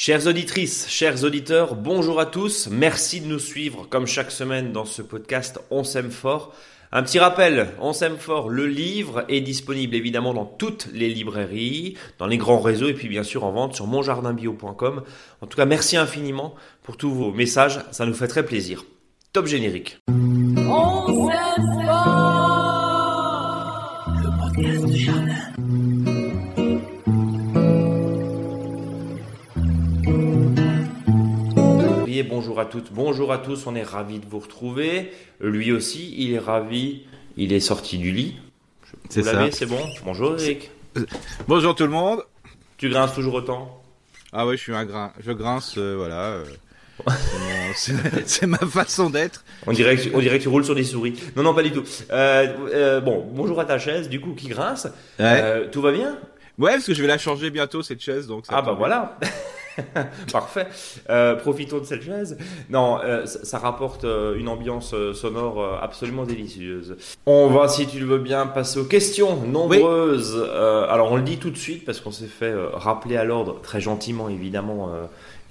Chères auditrices, chers auditeurs, bonjour à tous. Merci de nous suivre comme chaque semaine dans ce podcast On s'aime fort. Un petit rappel, On s'aime fort, le livre est disponible évidemment dans toutes les librairies, dans les grands réseaux et puis bien sûr en vente sur monjardinbio.com. En tout cas, merci infiniment pour tous vos messages, ça nous fait très plaisir. Top générique. Bonjour à toutes, bonjour à tous, on est ravis de vous retrouver. Lui aussi, il est ravi, il est sorti du lit. C'est ça. C'est bon Bonjour Eric. Bonjour tout le monde. Tu grinces toujours autant? Ah ouais, je suis un grin. Je grince, euh, voilà. Euh, c'est ma façon d'être. On dirait, que, on dirait que tu roules sur des souris. Non, non, pas du tout. Euh, bon, bonjour à ta chaise, du coup, qui grince. tout va bien? Ouais, parce que je vais la changer bientôt, cette chaise. Donc ah bah voilà Parfait. Euh, profitons de cette chaise. Non, euh, ça, rapporte euh, une ambiance sonore absolument délicieuse. On va, si tu le veux bien, passer aux questions nombreuses. alors, on le dit tout de suite parce qu'on s'est fait rappeler à l'ordre très gentiment, évidemment.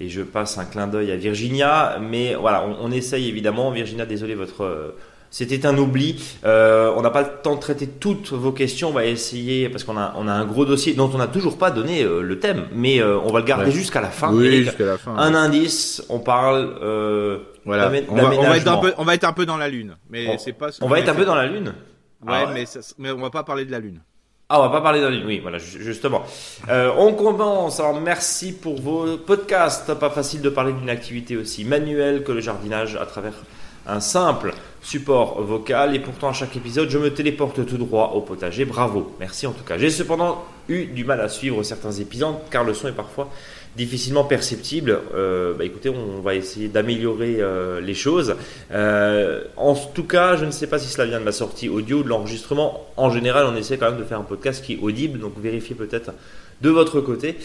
et je passe un clin d'œil à Virginia, mais voilà, on, on essaye évidemment. Virginia, désolé, votre c'était un oubli. Euh, on n'a pas le temps de traiter toutes vos questions. On va essayer parce qu'on a, on a un gros dossier dont on n'a toujours pas donné euh, le thème, mais euh, on va le garder jusqu'à la fin. Oui, jusqu'à la fin. Un indice, on parle. voilà. On va, on va, être un peu, on va être un peu dans la lune, mais c'est pas. on va être un peu dans la lune. Ouais, ah mais, mais on va pas parler de la lune. Ah, on va pas parler de la lune. Oui, voilà, justement. on commence. Alors, merci pour vos podcasts. Pas facile de parler d'une activité aussi manuelle que le jardinage à travers un simple support vocal et pourtant à chaque épisode je me téléporte tout droit au potager. Bravo, merci en tout cas. J'ai cependant eu du mal à suivre certains épisodes car le son est parfois difficilement perceptible. Euh, bah écoutez, on va essayer d'améliorer euh, les choses. Euh, en tout cas, je ne sais pas si cela vient de la sortie audio, de l'enregistrement. En général, on essaie quand même de faire un podcast qui est audible, donc vérifiez peut-être de votre côté.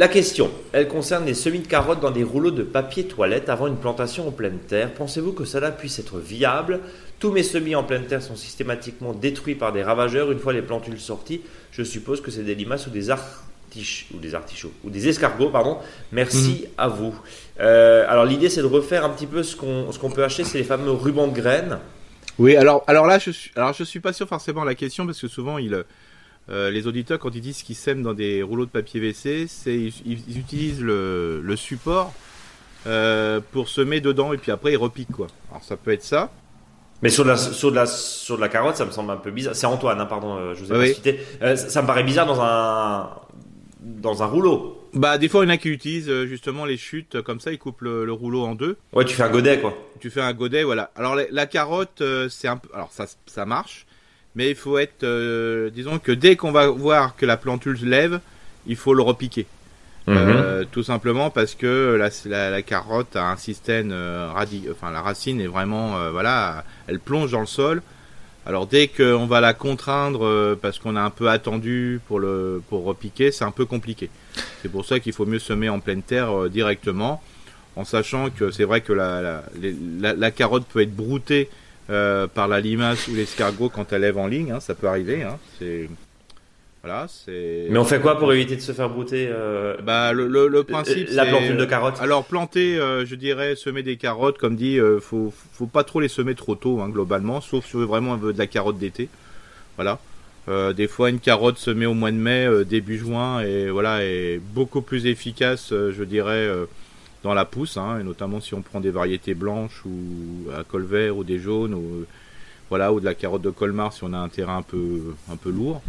La question, elle concerne les semis de carottes dans des rouleaux de papier toilette avant une plantation en pleine terre. Pensez-vous que cela puisse être viable? Tous mes semis en pleine terre sont systématiquement détruits par des ravageurs une fois les plantules sorties. Je suppose que c'est des limaces ou des artichauts ou des artichauts ou des escargots, pardon. Merci mhm. à vous. Euh, alors l'idée c'est de refaire un petit peu ce qu'on ce qu'on peut acheter, c'est les fameux rubans de graines. Oui, alors alors là je suis alors je suis pas sûr forcément de la question parce que souvent il euh, les auditeurs, quand ils disent qu'ils sèment dans des rouleaux de papier WC, c'est ils, utilisent le, support euh, pour semer dedans et puis après ils repiquent quoi. Alors ça peut être ça. Mais sur de la, sur de la, sur de la carotte, ça me semble un peu bizarre. C'est Antoine, hein, pardon, euh, je vous ai pas cité. ça me paraît bizarre dans un, dans un rouleau. Bah, des fois, il y en a qui utilisent justement les chutes comme ça, ils coupent le, rouleau en deux. Ouais, tu fais un godet, quoi. Tu fais un godet, voilà. Alors, la, carotte, c'est un peu, alors ça, ça marche mais il faut être, euh, disons que dès qu'on va voir que la plantule se lève, il faut le repiquer. Mhm. Euh, tout simplement parce que la, la, carotte a un système euh, enfin la racine est vraiment, voilà, elle plonge dans le sol. Alors dès qu'on va la contraindre parce qu'on a un peu attendu pour le pour repiquer, c'est un peu compliqué. C'est pour ça qu'il faut mieux semer en pleine terre directement, en sachant que c'est vrai que la, la, la, carotte peut être broutée euh, par la limace ou l'escargot quand elle lève en ligne, hein, ça peut arriver. Hein, c'est voilà, c'est. Mais on fait quoi pour éviter de se faire brouter euh, Bah le, le, principe. La plantule de carottes. Alors planter, euh, je dirais semer des carottes, comme dit, faut faut pas trop les semer trop tôt hein, globalement, sauf si on veut vraiment de la carotte d'été. Voilà. des fois, une carotte semée au mois de mai, début juin, et voilà, est beaucoup plus efficace, je dirais, dans la pousse, hein, et notamment si on prend des variétés blanches ou à col vert ou des jaunes, ou, voilà, ou de la carotte de Colmar si on a un terrain un peu, un peu lourd.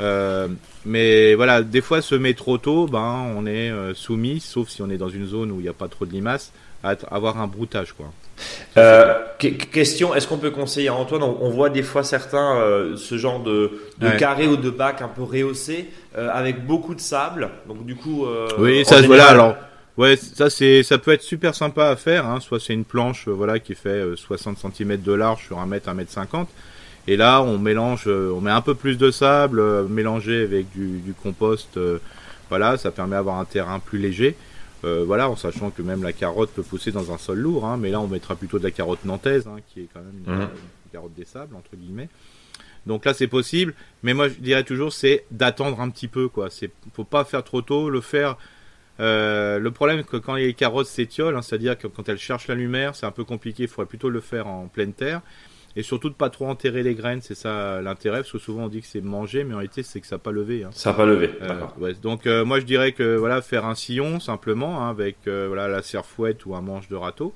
Euh, mais voilà, des fois semer trop tôt, ben on est euh, soumis, sauf si on est dans une zone où il n'y a pas trop de limaces, à avoir un broutage quoi. Euh, question, est-ce qu'on peut conseiller à Antoine? On, voit des fois certains ce genre de, de carré ou de bac un peu rehaussé avec beaucoup de sable, donc du coup. oui, ça voilà alors. Ouais, ça c'est, ça peut être super sympa à faire. Hein. Soit c'est une planche, euh, voilà, qui fait 60 euh, cm de large sur 1 mètre, 1 mètre 50. Et là, on mélange, euh, on met un peu plus de sable, mélangé avec du, du compost. voilà, ça permet d'avoir un terrain plus léger. voilà, en sachant que même la carotte peut pousser dans un sol lourd. Hein, mais là, on mettra plutôt de la carotte nantaise, hein, qui est quand même une, mhm. carotte des sables entre guillemets. Donc là, c'est possible. Mais moi, je dirais toujours, c'est d'attendre un petit peu, quoi. C'est, faut pas faire trop tôt, le faire le problème, que quand les carottes s'étiolent, hein, c'est-à-dire que quand elles cherchent la lumière, c'est un peu compliqué. Il faudrait plutôt le faire en pleine terre. Et surtout de pas trop enterrer les graines, c'est ça l'intérêt, parce que souvent on dit que c'est manger, mais en réalité c'est que ça n'a pas levé. Hein. Ça n'a pas levé. Euh, donc euh, moi je dirais que voilà faire un sillon simplement hein, avec euh, voilà la serre-fouette ou un manche de râteau,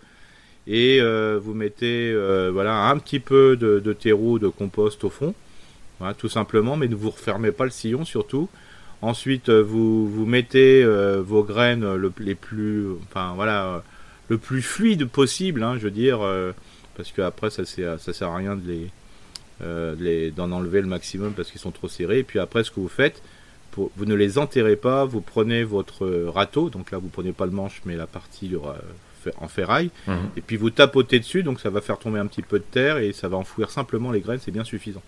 et vous mettez voilà un petit peu de, de, terreau, de compost au fond, voilà, tout simplement, mais ne vous refermez pas le sillon surtout. Ensuite vous vous mettez vos graines le, les plus, enfin voilà, le plus fluide possible, hein, je veux dire parce qu'après ça, ça sert à rien de les euh, d'en enlever le maximum parce qu'ils sont trop serrés. Et puis après, ce que vous faites, pour, vous ne les enterrez pas, vous prenez votre râteau, donc là vous prenez pas le manche mais la partie euh, en ferraille, mhm. et puis vous tapotez dessus, donc ça va faire tomber un petit peu de terre et ça va enfouir simplement les graines, c'est bien suffisant.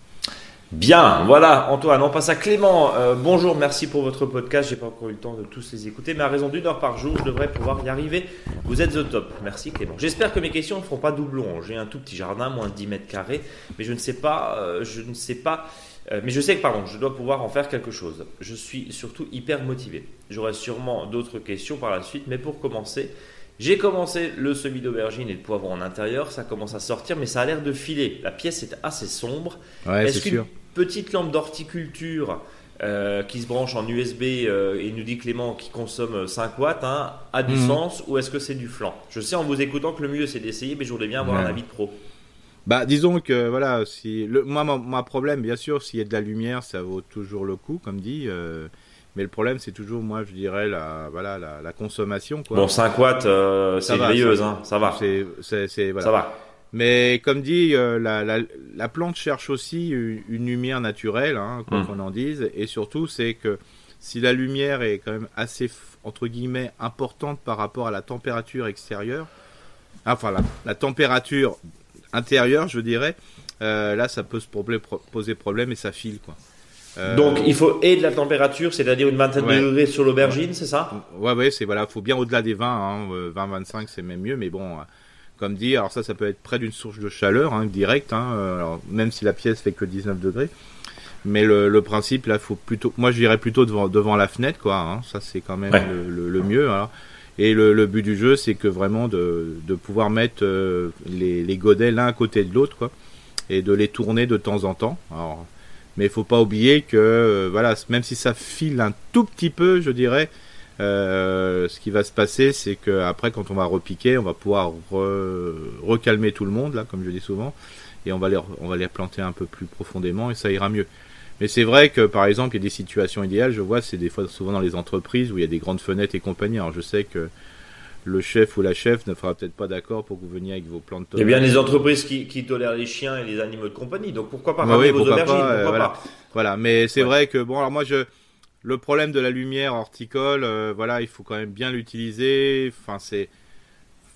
Bien, voilà, Antoine, on passe à Clément. Euh, bonjour, merci pour votre podcast. J'ai pas encore eu le temps de tous les écouter, mais à raison d'une heure par jour, je devrais pouvoir y arriver. Vous êtes au top. Merci Clément. J'espère que mes questions ne feront pas doublon. J'ai un tout petit jardin, moins de 10 mètres carrés, mais je ne sais pas, euh, je ne sais pas, euh, mais je sais que pardon, je dois pouvoir en faire quelque chose. Je suis surtout hyper motivé. J'aurai sûrement d'autres questions par la suite, mais pour commencer, j'ai commencé le semis d'aubergine et de poivron en intérieur, ça commence à sortir, mais ça a l'air de filer. La pièce est assez sombre. Ouais, c'est sûr petite lampe d'horticulture euh, qui se branche en USB euh, et nous dit Clément qui consomme 5 watts hein, a du mhm. sens ou est-ce que c'est du flanc? Je sais en vous écoutant que le mieux c'est d'essayer, mais je voudrais bien avoir un avis de pro. Bah, disons que voilà, si le, moi, mon, problème, bien sûr, s'il y a de la lumière, ça vaut toujours le coup, comme dit. Euh, mais le problème, c'est toujours, moi, je dirais, la, voilà, la, consommation. Quoi. Bon, 5 watts, c'est veilleuse, hein, ça va. C'est, voilà. Ça va. Mais comme dit, euh, la, la, la, plante cherche aussi une, lumière naturelle, hein, quoi mmh. qu'on en dise. Et surtout, c'est que si la lumière est quand même assez, entre guillemets, importante par rapport à la température extérieure, enfin la, la température intérieure, je dirais, euh, là, ça peut se poser problème et ça file, quoi. Euh, Donc il faut et de la température, c'est-à-dire une vingtaine de degrés sur l'aubergine, c'est ça? Ouais, ouais, c'est voilà, faut bien au-delà des 20, hein, 20-25 c'est même mieux, mais bon, comme dit, alors ça, ça peut être près d'une source de chaleur hein, directe, hein, euh, alors, même si la pièce fait que 19 degrés. Mais le, principe, là, faut plutôt, moi, je dirais plutôt devant, devant la fenêtre, quoi. Hein, ça, c'est quand même le, mieux. Et le, but du jeu, c'est que vraiment de, de pouvoir mettre euh, les, les, godets l'un à côté de l'autre, quoi, et de les tourner de temps en temps. Alors, mais il faut pas oublier que, euh, voilà, même si ça file un tout petit peu, je dirais, euh, ce qui va se passer, c'est que après, quand on va repiquer, on va pouvoir recalmer tout le monde, là, comme je dis souvent, et on va les, on va les planter un peu plus profondément, et ça ira mieux. Mais c'est vrai que, par exemple, il y a des situations idéales. Je vois, c'est des fois souvent dans les entreprises où il y a des grandes fenêtres et compagnie. Alors, je sais que le chef ou la chef ne fera peut-être pas d'accord pour que vous veniez avec vos plantes. Il y a bien des entreprises qui, qui, tolèrent les chiens et les animaux de compagnie. Donc pourquoi pas bah oui, vos aubergines pas, voilà. voilà. mais c'est vrai que bon, alors moi je le problème de la lumière horticole, euh, voilà, il faut quand même bien l'utiliser. Enfin, c'est,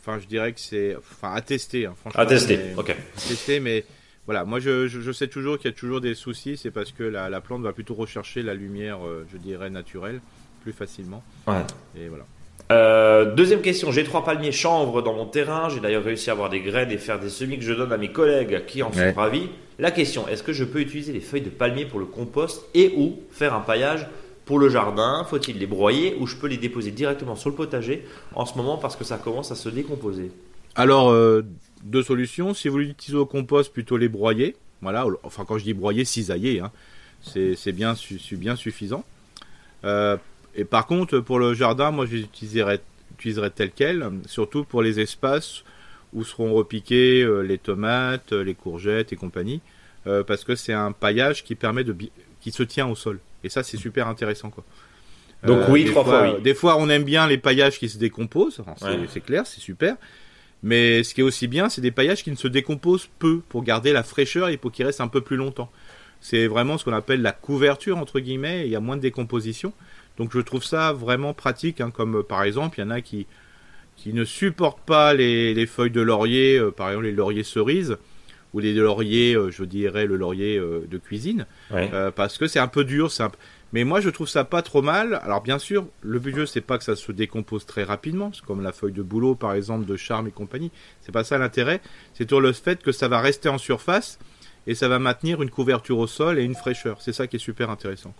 enfin, je dirais que c'est, enfin, à tester, hein, franchement. À tester, ok. À tester, mais voilà, moi, je, je, sais toujours qu'il y a toujours des soucis. C'est parce que la, la, plante va plutôt rechercher la lumière, euh, je dirais, naturelle, plus facilement. Ouais. Et voilà. Euh, deuxième question, j'ai trois palmiers chanvre dans mon terrain, j'ai d'ailleurs réussi à avoir des graines et faire des semis que je donne à mes collègues qui en sont ravis. La question, est-ce que je peux utiliser les feuilles de palmier pour le compost et ou faire un paillage pour le jardin, faut-il les broyer ou je peux les déposer directement sur le potager en ce moment parce que ça commence à se décomposer? Alors, euh, deux solutions. Si vous l'utilisez au compost, plutôt les broyer. Voilà, enfin quand je dis broyer, cisailler, hein, c'est bien, bien suffisant. Euh, et par contre, pour le jardin, moi je les utiliserai, tel quel, surtout pour les espaces où seront repiquées euh, les tomates, les courgettes et compagnie, parce que c'est un paillage qui permet de qui se tient au sol. Et ça, c'est super intéressant, quoi. Donc oui, trois fois, oui. Des fois, on aime bien les paillages qui se décomposent. C'est clair, c'est super. Mais ce qui est aussi bien, c'est des paillages qui ne se décomposent peu pour garder la fraîcheur et pour qu'ils restent un peu plus longtemps. C'est vraiment ce qu'on appelle la couverture entre guillemets. il y a moins de décomposition. Donc je trouve ça vraiment pratique. Hein, comme par exemple, il y en a qui qui ne supportent pas les, les feuilles de laurier, euh, par exemple les lauriers cerises ou les lauriers, euh, je dirais le laurier euh, de cuisine, euh, parce que c'est un peu dur, c'est mais moi je trouve ça pas trop mal. Alors bien sûr, le but jeu c'est pas que ça se décompose très rapidement, comme la feuille de boulot par exemple de charme et compagnie. C'est pas ça l'intérêt, c'est toujours le fait que ça va rester en surface et ça va maintenir une couverture au sol et une fraîcheur. C'est ça qui est super intéressant.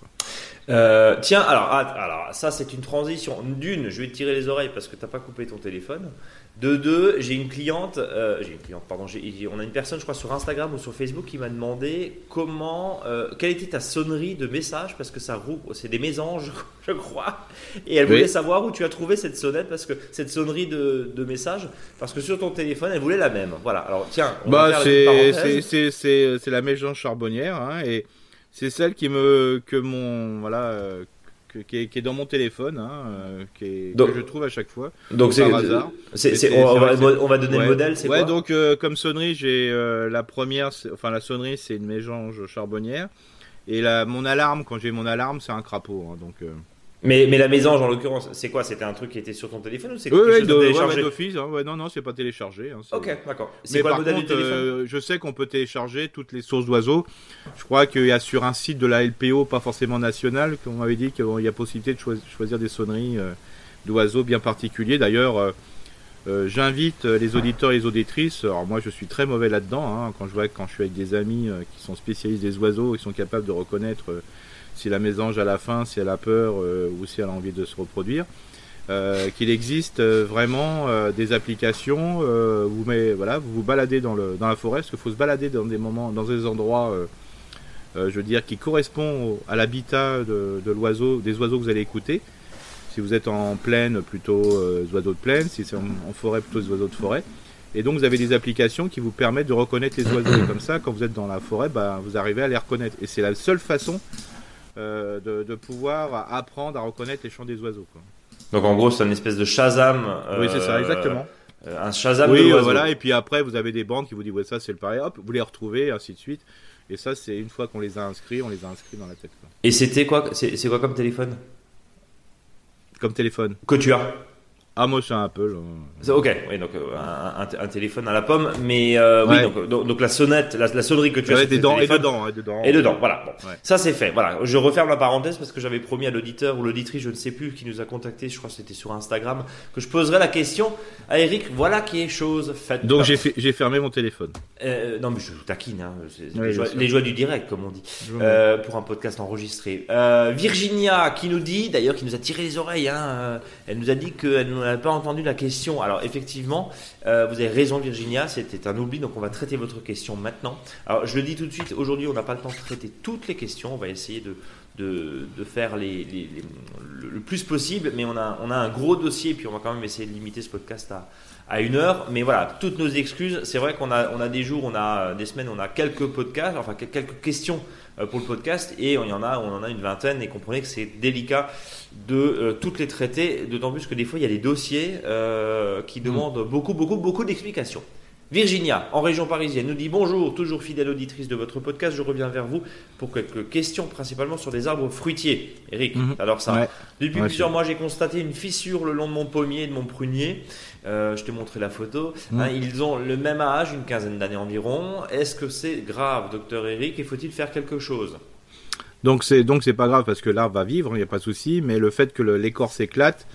Euh, tiens, alors, alors ça c'est une transition. D'une, je vais tirer les oreilles parce que t'as pas coupé ton téléphone. De deux, j'ai une cliente, euh, j'ai une cliente, pardon, on a une personne, je crois, sur Instagram ou sur Facebook qui m'a demandé comment, euh, quelle était ta sonnerie de message parce que ça roule, c'est des mésanges, je crois, et elle voulait savoir où tu as trouvé cette sonnette parce que cette sonnerie de, de message, parce que sur ton téléphone, elle voulait la même. Voilà. Alors tiens, on bah, c'est c'est la mésange charbonnière hein, et c'est celle qui me que mon voilà euh, qui, est, dans mon téléphone, hein, euh, qui que je trouve à chaque fois. Donc c'est hasard. on, va, on, va, donner le modèle, c'est ouais, quoi donc euh, comme sonnerie, j'ai euh, la première, enfin la sonnerie, c'est une mésange charbonnière, et la, mon alarme, quand j'ai mon alarme, c'est un crapaud. Hein, donc mais, mais la mésange, en l'occurrence, c'est quoi? C'était un truc qui était sur ton téléphone ou c'est quelque chose de, téléchargé? d'office. Hein, ouais, non, non, c'est pas téléchargé. Hein, ok, d'accord. Mais quoi, par le contre, euh, je sais qu'on peut télécharger toutes les sources d'oiseaux. Je crois qu'il y a sur un site de la LPO, pas forcément national, qu'on m'avait dit qu'il y a possibilité de choisir des sonneries euh, d'oiseaux bien particuliers. D'ailleurs, euh, j'invite les auditeurs et les auditrices. Alors moi, je suis très mauvais là-dedans. Hein, quand je vois quand je suis avec des amis qui sont spécialistes des oiseaux, ils sont capables de reconnaître si la mésange à la fin, si elle a peur euh, ou si elle a envie de se reproduire. Euh, qu'il existe euh, vraiment des applications. vous mais voilà, vous vous baladez dans le dans la forêt, parce qu'il faut se balader dans des moments, dans des endroits, je veux dire, qui correspondent à l'habitat de, l'oiseau, des oiseaux que vous allez écouter. Si vous êtes en plaine, plutôt oiseaux de plaine. Si c'est en, forêt, plutôt oiseaux de forêt. Et donc vous avez des applications qui vous permettent de reconnaître les oiseaux. Et comme ça, quand vous êtes dans la forêt, bah, vous arrivez à les reconnaître. Et c'est la seule façon euh, de, pouvoir apprendre à reconnaître les chants des oiseaux. Donc en gros, c'est une espèce de Shazam. oui, c'est ça, exactement. Euh, un Shazam oui, voilà. Et puis après, vous avez des bandes qui vous disent ouais, ça c'est le pareil. Hop, vous les retrouvez, ainsi de suite. Et ça, c'est une fois qu'on les a inscrits, on les a inscrits dans la tête. Et c'était quoi C'est quoi comme téléphone? Comme téléphone. Que tu as ah, moi, c'est un Apple. Ok, oui, donc euh, un, téléphone à la pomme, mais euh, oui, donc, donc, la sonnette, la, sonnerie que tu as et dedans, et dedans, et dedans, et dedans, voilà. Bon, Ça c'est fait. Voilà, je referme la parenthèse parce que j'avais promis à l'auditeur ou l'auditrice, je ne sais plus, qui nous a contacté, je crois que c'était sur Instagram, que je poserais la question à Eric. Voilà qui est chose faite. Donc j'ai j'ai fermé mon téléphone. Euh, non, mais je taquine, hein, les, joies, du direct, comme on dit, euh, pour un podcast enregistré. Euh, Virginia qui nous dit, d'ailleurs, qui nous a tiré les oreilles, hein, elle nous a dit qu'elle nous n'avait pas entendu la question. Alors effectivement, euh, vous avez raison Virginia, c'était un oubli, donc on va traiter votre question maintenant. Alors je le dis tout de suite, aujourd'hui on n'a pas le temps de traiter toutes les questions, on va essayer de, de, faire les, le plus possible, mais on a, on a un gros dossier, puis on va quand même essayer de limiter ce podcast à, à une heure. Mais voilà, toutes nos excuses. C'est vrai qu'on a, on a des jours, on a des semaines, on a quelques podcasts, enfin quelques questions pour le podcast, et on y en a, on en a une vingtaine. Et comprenez que c'est délicat de euh, toutes les traiter, d'autant plus que des fois il y a des dossiers euh, qui mm. demandent beaucoup, beaucoup, beaucoup d'explications. Virginia, en région parisienne, nous dit bonjour, toujours fidèle auditrice de votre podcast, je reviens vers vous pour quelques questions, principalement sur des arbres fruitiers. Eric, mhm. alors ça, depuis plusieurs mois, j'ai constaté une fissure le long de mon pommier et de mon prunier. Euh, je te montrais la photo. Mhm. Hein, ils ont le même âge, une quinzaine d'années environ. Est-ce que c'est grave, docteur Eric, et faut-il faire quelque chose? Donc c'est donc c'est pas grave parce que l'arbre va vivre, il n'y a pas de souci, mais le fait que l'écorce éclate,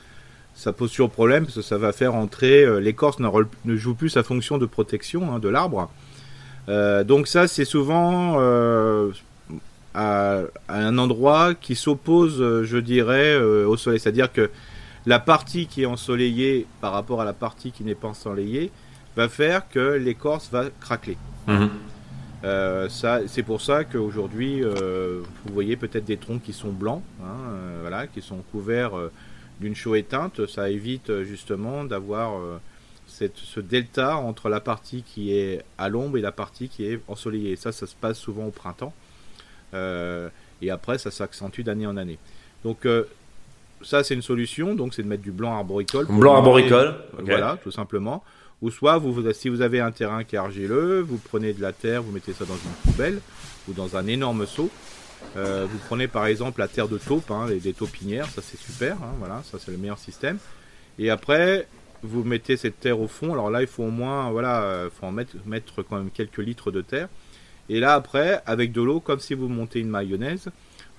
ça pose sur problème parce que ça va faire entrer euh, l'écorce ne, joue plus sa fonction de protection hein, de l'arbre. Euh, donc ça c'est souvent euh, à, un endroit qui s'oppose, je dirais, au soleil. C'est-à-dire que la partie qui est ensoleillée par rapport à la partie qui n'est pas ensoleillée va faire que l'écorce va craquer. Ça, c'est pour ça qu'aujourd'hui, vous voyez peut-être des troncs qui sont blancs, hein, voilà, qui sont couverts d'une chaux éteinte, ça évite euh, justement d'avoir euh, ce delta entre la partie qui est à l'ombre et la partie qui est ensoleillée. Ça, ça se passe souvent au printemps. Euh, et après, ça s'accentue d'année en année. Donc, ça, c'est une solution. Donc, c'est de mettre du blanc arboricole. Blanc arboricole. Voilà, tout simplement. Ou soit, vous, si vous avez un terrain qui est argileux, vous prenez de la terre, vous mettez ça dans une poubelle ou dans un énorme seau. Euh, vous prenez par exemple la terre de taupe, hein, des taupinières, ça c'est super, hein, voilà, ça c'est le meilleur système. Et après, vous mettez cette terre au fond. Alors là, il faut au moins, voilà, euh, faut en mettre, mettre quand même quelques litres de terre. Et là, après, avec de l'eau, comme si vous montez une mayonnaise,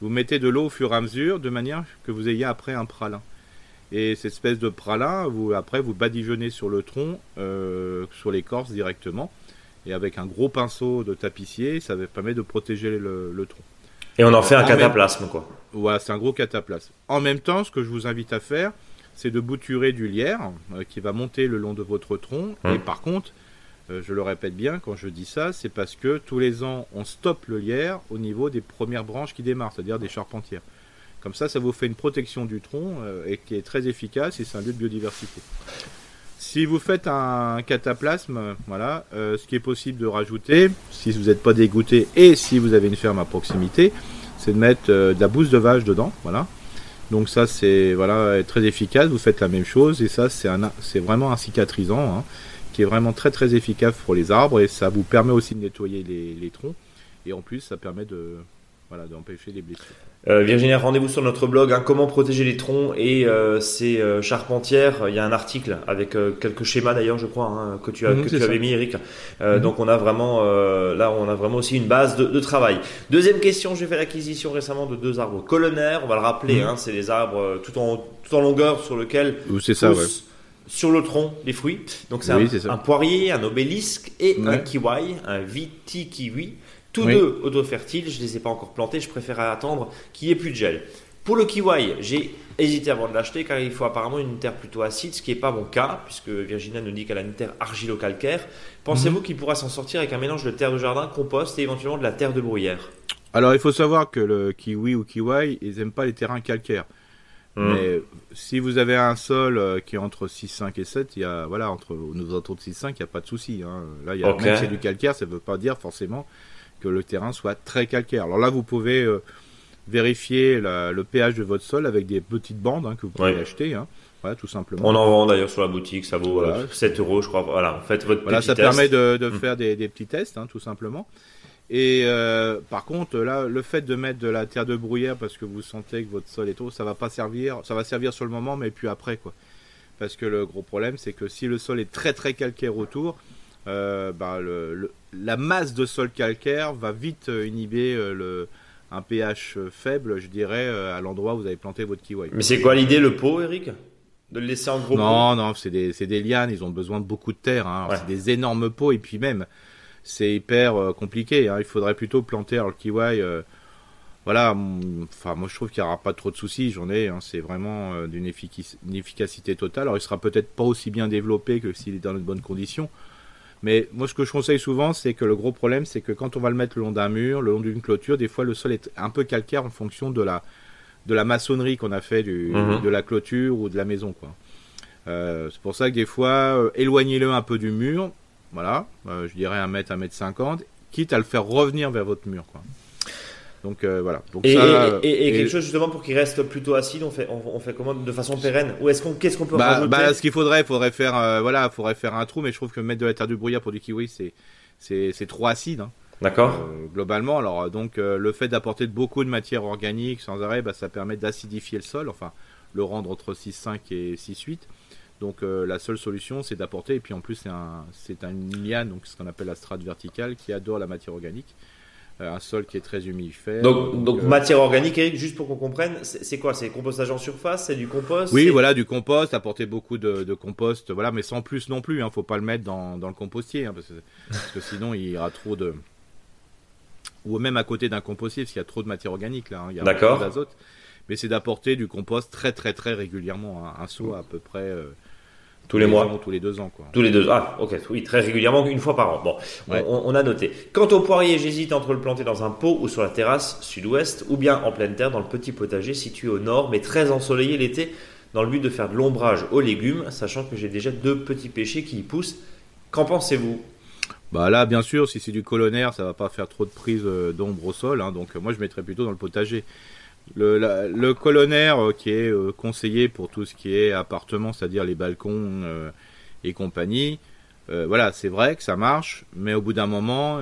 vous mettez de l'eau au fur et à mesure, de manière que vous ayez après un pralin. Et cette espèce de pralin, vous, après, vous badigeonnez sur le tronc, euh, sur l'écorce directement. Et avec un gros pinceau de tapissier, ça permet de protéger le tronc. Et on en fait un cataplasme, quoi. Voilà, c'est un gros cataplasme. En même temps, ce que je vous invite à faire, c'est de bouturer du lierre euh, qui va monter le long de votre tronc. Et Hum. par contre, euh, je le répète bien quand je dis ça, c'est parce que tous les ans, on stoppe le lierre au niveau des premières branches qui démarrent, c'est-à-dire des charpentières. Comme ça, ça vous fait une protection du tronc euh, et qui est très efficace et c'est un lieu de biodiversité. Si vous faites un cataplasme, voilà, euh, ce qui est possible de rajouter, si vous n'êtes pas dégoûté et si vous avez une ferme à proximité, c'est de mettre euh, de la bouse de vache dedans, voilà. Donc ça c'est voilà très efficace. Vous faites la même chose et ça c'est un c'est vraiment un cicatrisant hein, qui est vraiment très très efficace pour les arbres et ça vous permet aussi de nettoyer les, les troncs et en plus ça permet de voilà d'empêcher les blessures. Euh, Virginie, rendez-vous sur notre blog, hein, comment protéger les troncs et euh, ces euh, charpentières. Il y a un article avec euh, quelques schémas d'ailleurs, je crois, hein, que tu, as, Mhm, que tu avais mis, Eric. Euh, Mhm. Donc on a vraiment, là, on a vraiment aussi une base de, de travail. Deuxième question, j'ai fait l'acquisition récemment de deux arbres colonnaires. On va le rappeler, Mhm. hein, c'est des arbres tout en tout en longueur sur lequel c'est ça ouais. sur le tronc les fruits. Donc c'est Oui, un, poirier, un obélisque et un kiwi, un viti-kiwi. Tous Oui. deux autofertiles, je les ai pas encore plantés, je préfère attendre qu'il n'y ait plus de gel. Pour le kiwi, j'ai hésité avant de l'acheter car il faut apparemment une terre plutôt acide, ce qui n'est pas mon cas, puisque Virginia nous dit qu'elle a une terre argilo-calcaire. Mhm. Pensez-vous qu'il pourra s'en sortir avec un mélange de terre de jardin, compost et éventuellement de la terre de bruyère? Alors il faut savoir que le kiwi ou kiwi, ils aiment pas les terrains calcaires. Hmm. Mais si vous avez un sol euh, qui est entre 6,5 et 7, il y a, voilà, entre nous autour de 6,5, il n'y a pas de souci. Hein. Là, il y a, Ok. même si c'est du calcaire, ça ne veut pas dire forcément que le terrain soit très calcaire. Alors là, vous pouvez euh, vérifier la- le pH de votre sol avec des petites bandes hein, que vous pouvez Ouais. acheter. Hein. Voilà, tout simplement. On en vend d'ailleurs sur la boutique, ça vaut euh, Voilà. 7 euros, je crois. Voilà, faites votre Voilà, petit ça test. permet de, de Mm. faire des, des petits tests, hein, tout simplement. Et euh, par contre, là, le fait de mettre de la terre de bruyère parce que vous sentez que votre sol est trop, ça va pas servir. Ça va servir sur le moment, mais puis après, quoi. Parce que le gros problème, c'est que si le sol est très très calcaire autour, euh, bah, le, le- la masse de sol calcaire va vite euh, inhiber euh, le, un pH faible, je dirais, à l'endroit où vous avez planté votre kiwi. Mais c'est quoi l'idée, le pot, Eric? De le laisser en gros pot? Non, non, c'est des, lianes, ils ont besoin de beaucoup de terre. Hein. Ouais. C'est des énormes pots et puis même, c'est hyper compliqué. Hein. Il faudrait plutôt planter alors, le kiwi. voilà, enfin moi je trouve qu'il n'y aura pas trop de soucis. J'en ai, hein. c'est vraiment euh, d'une efficacité totale. Alors il sera peut-être pas aussi bien développé que s'il est dans de bonnes conditions. Mais moi ce que je conseille souvent, c'est que le gros problème, c'est que quand on va le mettre le long d'un mur, le long d'une clôture, des fois le sol est un peu calcaire en fonction de la de la maçonnerie qu'on a fait du, Mhm. de la clôture ou de la maison, quoi. Euh, c'est pour ça que des fois, euh, éloignez-le un peu du mur, voilà, euh, je dirais un mètre, un mètre cinquante, quitte à le faire revenir vers votre mur, quoi. Donc euh, voilà. Donc Et, ça, et- et- et et- quelque chose justement pour qu'il reste plutôt acide, on fait, on, on fait comment de façon pérenne Ou est-ce qu'on, qu'est-ce qu'on peut bah, rajouter bah, ce qu'il faudrait, faudrait faire, euh, voilà, faudrait faire un trou, mais je trouve que mettre de la terre de bruyère pour du kiwi, c'est c'est c'est trop acide. hein. D'accord. Euh, globalement, alors donc le fait d'apporter beaucoup de matière organique sans arrêt, bah, ça permet d'acidifier le sol, enfin le rendre entre 6,5 et 6,8. Donc euh, la seule solution, c'est d'apporter, et puis en plus c'est un, c'est un liane, donc ce qu'on appelle la strate verticale, qui adore la matière organique, un sol qui est très humidifère. Donc, donc euh, matière organique, Eric, juste pour qu'on comprenne, c'est, quoi? C'est compostage en surface? C'est du compost? Oui, voilà, du compost, apporter beaucoup de, de compost, voilà, mais sans plus non plus. Hein, faut pas le mettre dans, dans le compostier, hein, parce, que, parce que sinon il y aura trop de, ou même à côté d'un compostier, parce qu'il y a trop de matière organique là, hein, il y a trop d'azote. Mais c'est d'apporter du compost très très très régulièrement, hein, un seau à peu près euh, Tous les mois. ans, tous les deux ans, quoi. Tous les deux. Ah, ok. Oui, très régulièrement, une fois par an. Bon, on- Ouais. on, on a noté. Quant au poirier, j'hésite entre le planter dans un pot ou sur la terrasse sud-ouest, ou bien en pleine terre dans le petit potager situé au nord, mais très ensoleillé l'été, dans le but de faire de l'ombrage aux légumes, sachant que j'ai déjà deux petits pêchers qui y poussent. Qu'en pensez-vous? Bah là, bien sûr, si c'est du colonnaire, ça va pas faire trop de prise euh, d'ombre au sol. hein, donc euh, moi, je mettrais plutôt dans le potager. Le, la- le colonnaire euh, qui est euh, conseillé pour tout ce qui est appartement, c'est-à-dire les balcons euh, et compagnie, voilà, c'est vrai que ça marche, mais au bout d'un moment,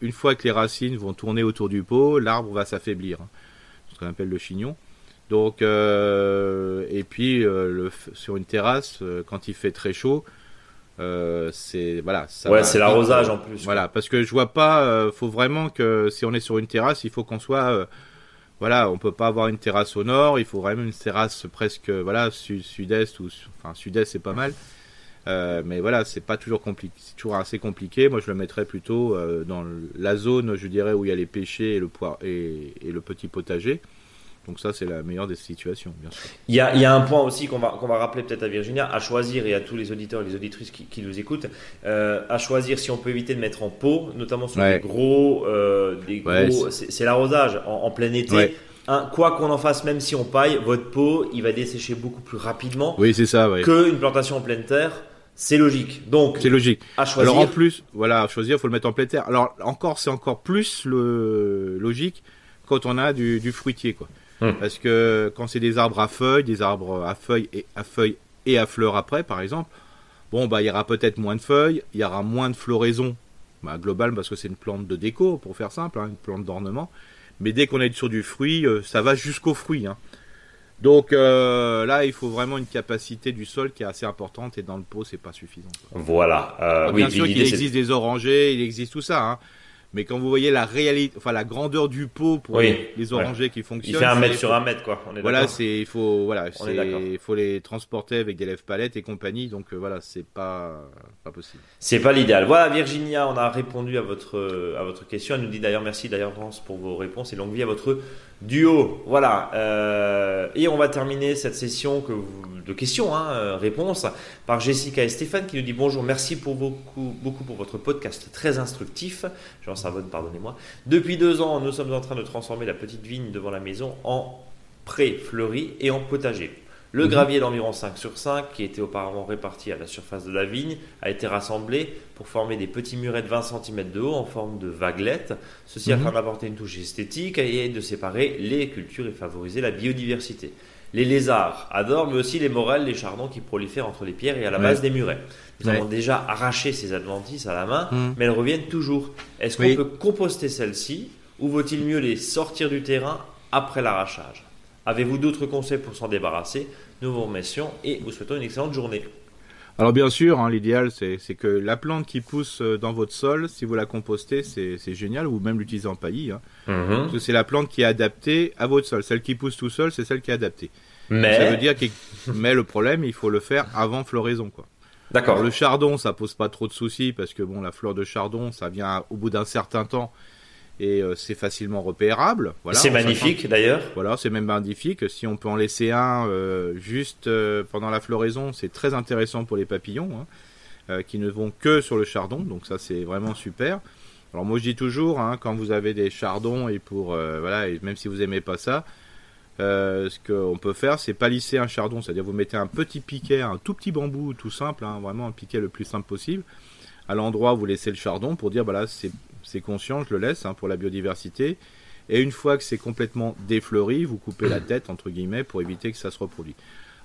une fois que les racines vont tourner autour du pot, l'arbre va s'affaiblir, hein, ce qu'on appelle le chignon. Donc, euh, et puis euh, le, sur une terrasse, euh, quand il fait très chaud, c'est voilà. Ça Ouais, c'est l'arrosage en plus. Voilà, parce que je vois pas. faut vraiment que si on est sur une terrasse, il faut qu'on soit. Voilà, on peut pas avoir une terrasse au nord. Il faut vraiment une terrasse presque voilà sud sud-est ou enfin sud-est c'est pas mal. Euh, mais voilà, c'est pas toujours compliqué, c'est toujours assez compliqué. Moi, je le mettrais plutôt euh, dans la zone, je dirais, où il y a les pêchers et, le petit potager. Donc ça, c'est la meilleure des situations, bien sûr. Il y a, il y a un point aussi qu'on va, qu'on va rappeler peut-être à Virginia, à choisir et à tous les auditeurs et les auditrices qui, qui nous écoutent, euh, à choisir si on peut éviter de mettre en pot, notamment sur des gros, des gros, c'est l'arrosage en, plein été quoi qu'on en fasse, même si on paille, votre pot, il va dessécher beaucoup plus rapidement oui, c'est ça, qu'une plantation en pleine terre. C'est logique. Donc, c'est logique. À choisir. Alors en plus, voilà, à choisir, faut le mettre en pleine terre. Alors encore, c'est encore plus le logique quand on a du, fruitier, quoi. Hmm. Parce que quand c'est des arbres à feuilles, des arbres à feuilles et à feuilles et à fleurs après, par exemple, bon bah il y aura peut-être moins de feuilles, il y aura moins de floraison, bah, global parce que c'est une plante de déco, pour faire simple, hein, une plante d'ornement. Mais dès qu'on est sur du fruit, euh, ça va jusqu'au fruit. Hein. Donc euh, là, il faut vraiment une capacité du sol qui est assez importante et dans le pot, c'est pas suffisant. Voilà. Euh, bien sûr qu'il existe des orangers, il existe tout ça. Hein. Mais quand vous voyez la réalité, enfin la grandeur du pot pour les, orangers qui fonctionnent, il fait un mètre sur un mètre quoi. voilà, c'est il faut voilà, il faut les transporter avec des lèvres palettes et compagnie. Donc euh, voilà, c'est pas pas possible. C'est pas l'idéal. Voilà Virginia, on a répondu à votre à votre question. Elle nous dit d'ailleurs merci d'ailleurs pour vos réponses et longue vie à votre duo. Voilà. Euh, et on va terminer cette session de questions, hein, euh, réponses, par Jessica et Stéphane qui nous dit bonjour, merci pour beaucoup, beaucoup pour votre podcast très instructif. Jean Savonne, pardonnez-moi. Depuis deux ans, nous sommes en train de transformer la petite vigne devant la maison en pré fleuri et en potager. Le mhm. gravier d'environ 5 sur 5, qui était auparavant réparti à la surface de la vigne, a été rassemblé pour former des petits murets de 20 cm de haut en forme de vaguelettes. Ceci afin mhm. d'apporter une touche esthétique et de séparer les cultures et favoriser la biodiversité. Les lézards adorent, mais aussi les morels, les chardons qui prolifèrent entre les pierres et à la base des murets. Nous avons déjà arraché ces adventices à la main, mhm. mais elles reviennent toujours. Est-ce qu'on peut composter celles-ci ou vaut-il mieux les sortir du terrain après l'arrachage? Avez-vous d'autres conseils pour s'en débarrasser Nous vous remercions et vous souhaitons une excellente journée. Alors bien sûr, hein, l'idéal c'est que la plante qui pousse euh, dans votre sol, si vous la compostez, c'est génial, ou même l'utiliser en paillis. Hein. Mhm. c'est la plante qui est adaptée à votre sol. Celle qui pousse tout seul, c'est celle qui est adaptée. Mais... Ça veut dire que mais le problème, il faut le faire avant floraison. quoi. D'accord. Le chardon, ça pose pas trop de soucis parce que bon, la fleur de chardon, ça vient au bout d'un certain temps et euh, c'est facilement repérable. Voilà, c'est magnifique d'ailleurs. Voilà, c'est même magnifique. Si on peut en laisser un euh, juste euh, pendant la floraison, c'est très intéressant pour les papillons hein, qui ne vont que sur le chardon. Donc ça, c'est vraiment super. Alors moi, je dis toujours, hein, quand vous avez des chardons et pour voilà, et même si vous aimez pas ça, ce qu'on peut faire, c'est palisser un chardon, c'est-à-dire vous mettez un petit piquet, un tout petit bambou, tout simple, hein, vraiment un piquet le plus simple possible, à l'endroit où vous laissez le chardon pour dire, voilà, c'est c'est conscient, je le laisse hein, pour la biodiversité. Et une fois que c'est complètement défleuri, vous coupez la tête, entre guillemets, pour éviter que ça se reproduise.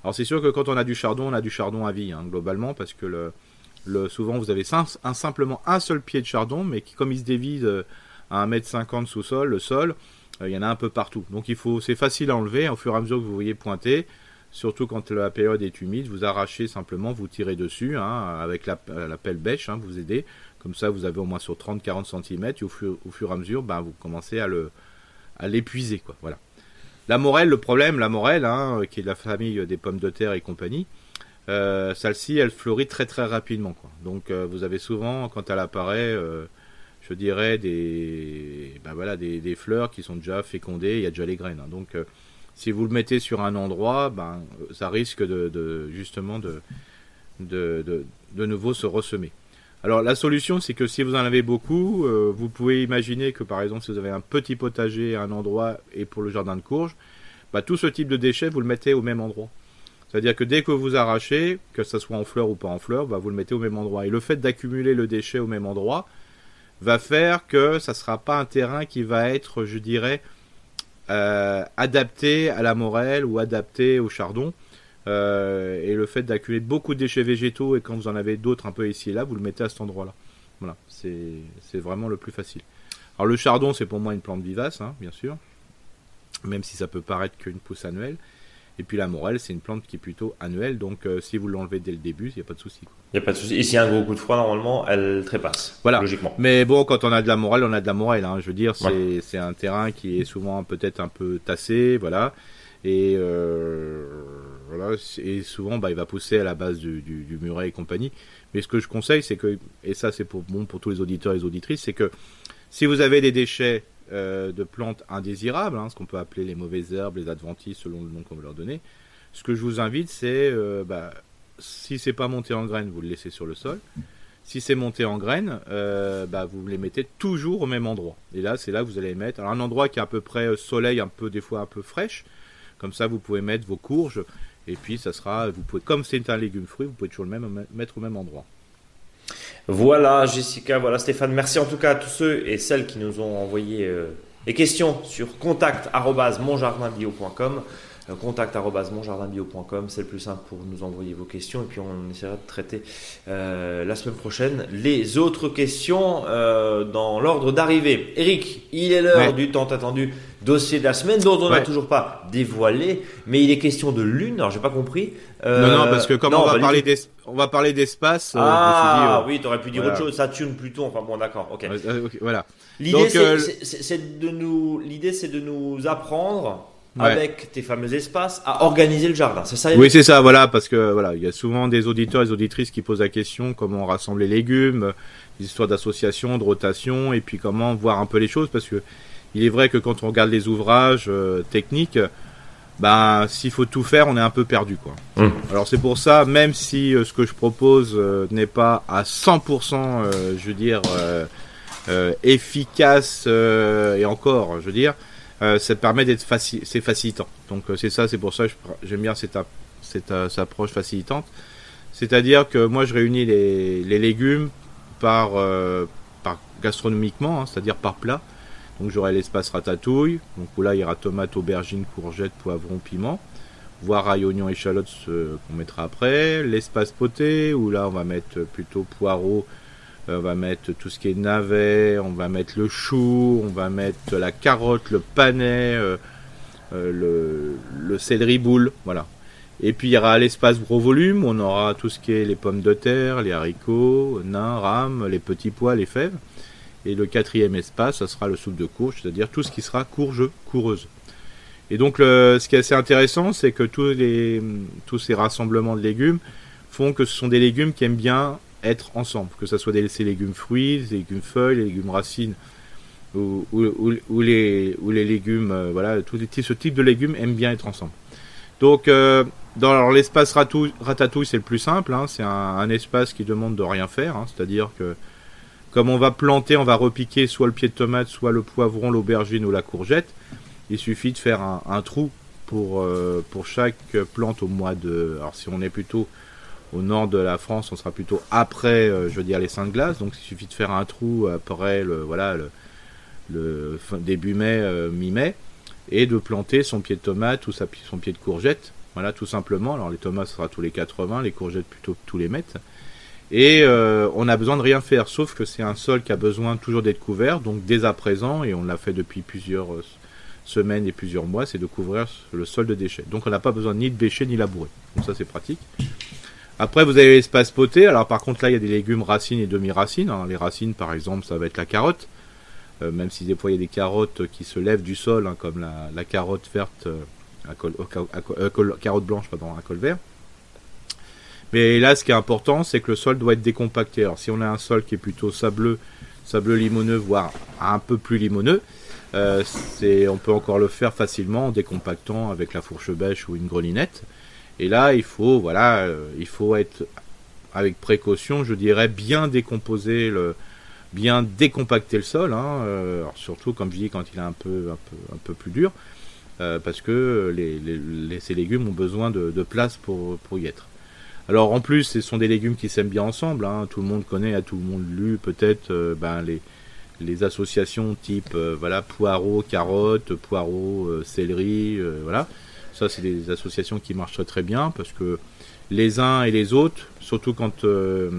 Alors c'est sûr que quand on a du chardon, on a du chardon à vie, hein, globalement, parce que le, souvent vous avez un, simplement un seul pied de chardon, mais qui, comme il se dévide euh, à 1m50 sous sol, le sol, euh, il y en a un peu partout. Donc il faut, c'est facile à enlever, au fur et à mesure que vous voyez pointer, surtout quand la période est humide, vous arrachez simplement, vous tirez dessus, hein, avec la, la pelle bêche, vous aidez, comme ça, vous avez au moins sur 30-40 cm et au fur, et à mesure, ben, vous commencez à l'épuiser. Voilà. La morelle, le problème, la morelle, hein, qui est de la famille des pommes de terre et compagnie, euh, celle-ci, elle fleurit très très rapidement. Donc euh, vous avez souvent, quand elle apparaît, euh, je dirais des, ben des, fleurs qui sont déjà fécondées, il y a déjà les graines. Hein. Donc si vous le mettez sur un endroit, ben, ça risque de, justement de nouveau se ressemer. Alors la solution, c'est que si vous en avez beaucoup, euh, vous pouvez imaginer que par exemple si vous avez un petit potager à un endroit et pour le jardin de courge, bah, tout ce type de déchets, vous le mettez au même endroit. C'est-à-dire que dès que vous arrachez, que ce soit en fleurs ou pas en fleurs, bah, vous le mettez au même endroit. Et le fait d'accumuler le déchet au même endroit va faire que ça ne sera pas un terrain qui va être, je dirais, euh, adapté à la morelle ou adapté au chardon. Euh, et le fait d'accumuler beaucoup de déchets végétaux et quand vous en avez d'autres un peu ici et là, vous le mettez à cet endroit-là. Voilà, c'est vraiment le plus facile. Alors le chardon, c'est pour moi une plante vivace, hein, bien sûr, même si ça peut paraître qu'une pousse annuelle. Et puis la morelle, c'est une plante qui est plutôt annuelle, donc euh, si vous l'enlevez dès le début, il n'y a pas de souci. Il n'y a pas de souci. Et s'il y a un gros coup de froid, normalement, elle trépasse. Voilà. Logiquement. Mais bon, quand on a de la morelle, on a de la morelle. Hein. Je veux dire, c'est un terrain qui est souvent peut-être un peu tassé, voilà. Et euh, Et souvent, bah, il va pousser à la base du, du, muret et compagnie. Mais ce que je conseille, c'est que, et ça c'est pour, bon pour tous les auditeurs et les auditrices, c'est que si vous avez des déchets euh, de plantes indésirables, hein, ce qu'on peut appeler les mauvaises herbes, les adventices, selon le nom qu'on veut leur donner, ce que je vous invite, c'est, euh, bah, si c'est pas monté en graines, vous le laissez sur le sol. Si c'est monté en graines, euh, bah, vous les mettez toujours au même endroit. Et là, c'est là que vous allez mettre alors, un endroit qui est à peu près soleil, un peu des fois un peu fraîche. Comme ça, vous pouvez mettre vos courges. Et puis, ça sera, vous pouvez, comme c'est un légume fruit, vous pouvez toujours le même mettre au même endroit. Voilà, Jessica, voilà Stéphane. Merci en tout cas à tous ceux et celles qui nous ont envoyé euh, des questions sur contact@monjardinbio.com. Euh, contact.monjardinbio.com, c'est le plus simple pour nous envoyer vos questions et puis on essaiera de traiter euh, la semaine prochaine les autres questions euh, dans l'ordre d'arrivée. Eric, il est l'heure du temps attendu dossier de la semaine dont on n'a toujours pas dévoilé, mais il est question de lune, alors j'ai pas compris. non, non, parce que comme on, va parler on va parler d'espace. Ah oui, tu aurais pu dire autre chose, Saturne, Pluton, enfin bon d'accord, ok. voilà. L'idée c'est de nous, l'idée c'est de nous apprendre avec tes fameux espaces à organiser le jardin. C'est ça Oui, c'est ça, voilà, parce que voilà, il y a souvent des auditeurs et des auditrices qui posent la question comment on rassemble les légumes, des histoires d'association, de rotation, et puis comment voir un peu les choses, parce que il est vrai que quand on regarde les ouvrages euh, techniques, ben s'il faut tout faire, on est un peu perdu, quoi. Hum. Alors c'est pour ça, même si euh, ce que je propose euh, n'est pas à 100%, je veux dire, efficace et encore, je veux dire euh, ça permet d'être facile, c'est facilitant. Donc euh, c'est ça, c'est pour ça que j'aime bien euh, cette, approche facilitante. C'est-à-dire que moi je réunis les, légumes par, gastronomiquement, hein, c'est-à-dire par plat. Donc j'aurai l'espace ratatouille, donc où là il y aura tomate, aubergine, courgette, poivron, piment, voire ail, oignon, échalote qu'on mettra après. L'espace poté, où là on va mettre plutôt poireaux, on va mettre tout ce qui est navet, on va mettre le chou, on va mettre la carotte, le panais, euh, euh, le, le, céleri boule, voilà. Et puis il y aura l'espace gros volume, on aura tout ce qui est les pommes de terre, les haricots, nains, rames, les petits pois, les fèves. Et le quatrième espace, ça sera le soupe de courge, c'est-à-dire tout ce qui sera courge, coureuse. Et donc ce qui est assez intéressant, c'est que tous, tous ces rassemblements de légumes font que ce sont des légumes qui aiment bien être ensemble, que ce soit des, légumes fruits, des légumes feuilles, les légumes racines ou, les, ou les légumes, euh, voilà, tout ce type de légumes aiment bien être ensemble. Donc, euh, dans l'espace ratatouille, c'est le plus simple, hein, c'est un, espace qui demande de rien faire, hein, c'est-à-dire que comme on va planter, on va repiquer soit le pied de tomate, soit le poivron, l'aubergine ou la courgette. Il suffit de faire un, trou pour, euh, pour chaque plante au mois de. Alors, si on est plutôt au nord de la France, on sera plutôt après, euh, je veux dire, les Saintes Glaces. Donc il suffit de faire un trou après le, voilà, le, début mai, euh, mi-mai, et de planter son pied de tomate ou son pied de courgette. Voilà, tout simplement. Alors les tomates, ce sera tous les 80, les courgettes plutôt tous les mètres. Et euh, on a besoin de rien faire, sauf que c'est un sol qui a besoin toujours d'être couvert. Donc dès à présent, et on l'a fait depuis plusieurs semaines et plusieurs mois, c'est de couvrir le sol de déchets. Donc on n'a pas besoin ni de bêcher ni labourer. Donc ça c'est pratique. Après, vous avez l'espace poté. Alors, par contre, là, il y a des légumes racines et demi-racines. Hein. Les racines, par exemple, ça va être la carotte. Euh, même si des fois, il y a des carottes qui se lèvent du sol, hein, comme la, carotte verte, euh, à col, euh, carotte blanche, pardon, à col vert. Mais là, ce qui est important, c'est que le sol doit être décompacté. Alors, si on a un sol qui est plutôt sableux, sableux limoneux, voire un peu plus limoneux, on peut encore le faire facilement en décompactant avec la fourche bêche ou une grelinette. Et là, il faut, voilà, euh, il faut être avec précaution, je dirais, bien décomposer le, bien décompacter le sol, hein, euh, surtout comme je dis quand il est un peu, un peu, un peu plus dur, euh, parce que les, les, ces légumes ont besoin de, de, place pour, pour y être. Alors en plus, ce sont des légumes qui s'aiment bien ensemble. Hein, tout le monde connaît, a tout le monde lu peut-être ben, les, les associations type voilà poireaux, carottes, poireaux, céleri, voilà. Ça, c'est des associations qui marchent très bien parce que les uns et les autres, surtout quand euh,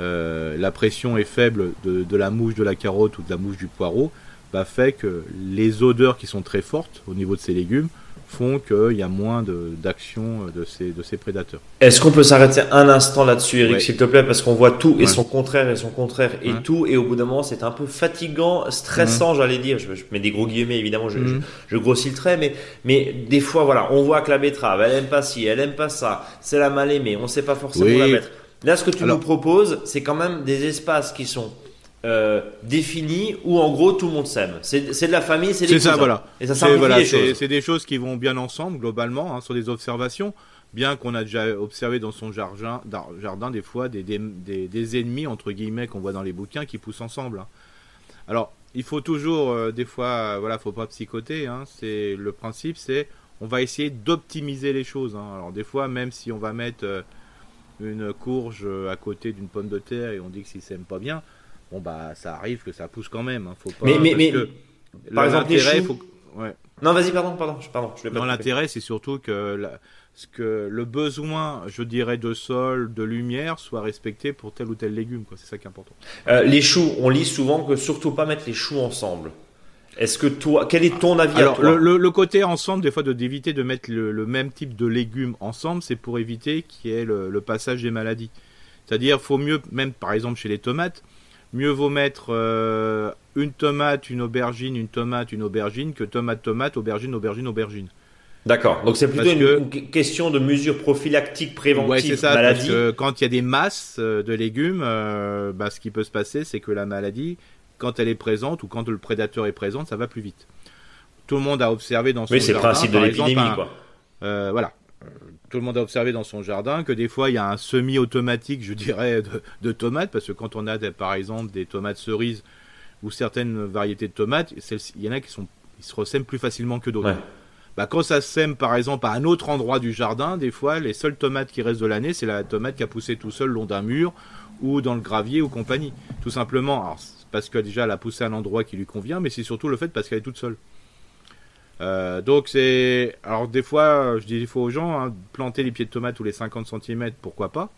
euh, la pression est faible de, la mouche de la carotte ou de la mouche du poireau, bah, fait que les odeurs qui sont très fortes au niveau de ces légumes font qu'il y a moins d'action de, ces, de ces prédateurs. Est-ce qu'on peut s'arrêter un instant là-dessus, Eric, s'il te plaît, parce qu'on voit tout et son contraire et son contraire et tout, et au bout d'un moment, c'est un peu fatigant, stressant, j'allais dire. Je, mets des gros guillemets, évidemment, je, je, grossis le trait, mais, mais des fois, voilà, on voit que la betterave, elle aime pas ci, elle aime pas ça, c'est la mal aimée, on sait pas forcément la mettre. Là, ce que tu nous proposes, c'est quand même des espaces qui sont euh, défini où en gros tout le monde s'aime. C'est de la famille, c'est des ça, voilà. Et ça C'est des choses qui vont bien ensemble globalement hein, sur des observations. Bien qu'on a déjà observé dans son jardin, jardin des fois des, des, des, ennemis entre guillemets qu'on voit dans les bouquins qui poussent ensemble. Hein. Alors il faut toujours euh, des fois voilà faut pas psychoter. Hein, c'est le principe c'est on va essayer d'optimiser les choses. Hein. Alors des fois même si on va mettre euh, une courge à côté d'une pomme de terre et on dit que s'ils s'aiment pas bien bon bah ça arrive que ça pousse quand même. Hein, faut pas, mais mais, mais par exemple les faut... ouais. Non vas-y pardon pardon pardon. Je non l'intérêt c'est surtout que ce que le besoin, je dirais, de sol, de lumière soit respecté pour tel ou tel légume. C'est ça qui est important. Euh, les choux, on lit souvent que surtout pas mettre les choux ensemble. Est-ce que toi, quel est ton avis Alors, à toi le, le, côté ensemble, des fois, de d'éviter de mettre le, même type de légumes ensemble, c'est pour éviter qu'il y ait le, le, passage des maladies. C'est-à-dire, faut mieux, même par exemple chez les tomates, mieux vaut mettre euh, une tomate, une aubergine, une tomate, une aubergine que tomate, tomate, aubergine, aubergine, aubergine. D'accord. Donc c'est plutôt une, question de mesure prophylactique préventive ouais, c'est ça, maladie. Parce que quand il y a des masses euh, de légumes, euh, bah, ce qui peut se passer, c'est que la maladie, quand elle est présente ou quand le prédateur est présent, ça va plus vite. Tout le monde a observé dans son oui, c'est le principe de l'épidémie, quoi. voilà tout le monde a observé dans son jardin que des fois il y a un semi-automatique, je dirais, de, tomates, parce que quand on a par exemple des tomates cerises ou certaines variétés de tomates, il y en a qui sont, ils se ressèment plus facilement que d'autres. Bah, quand ça sème par exemple à un autre endroit du jardin, des fois les seules tomates qui restent de l'année, c'est la tomate qui a poussé tout seul long d'un mur ou dans le gravier ou compagnie. Tout simplement, parce que déjà elle a poussé à un endroit qui lui convient, mais c'est surtout le fait parce qu'elle est toute seule. Euh, donc c'est alors des fois je dis il faut aux gens hein, planter les pieds de tomates tous les 50 cm pourquoi pas.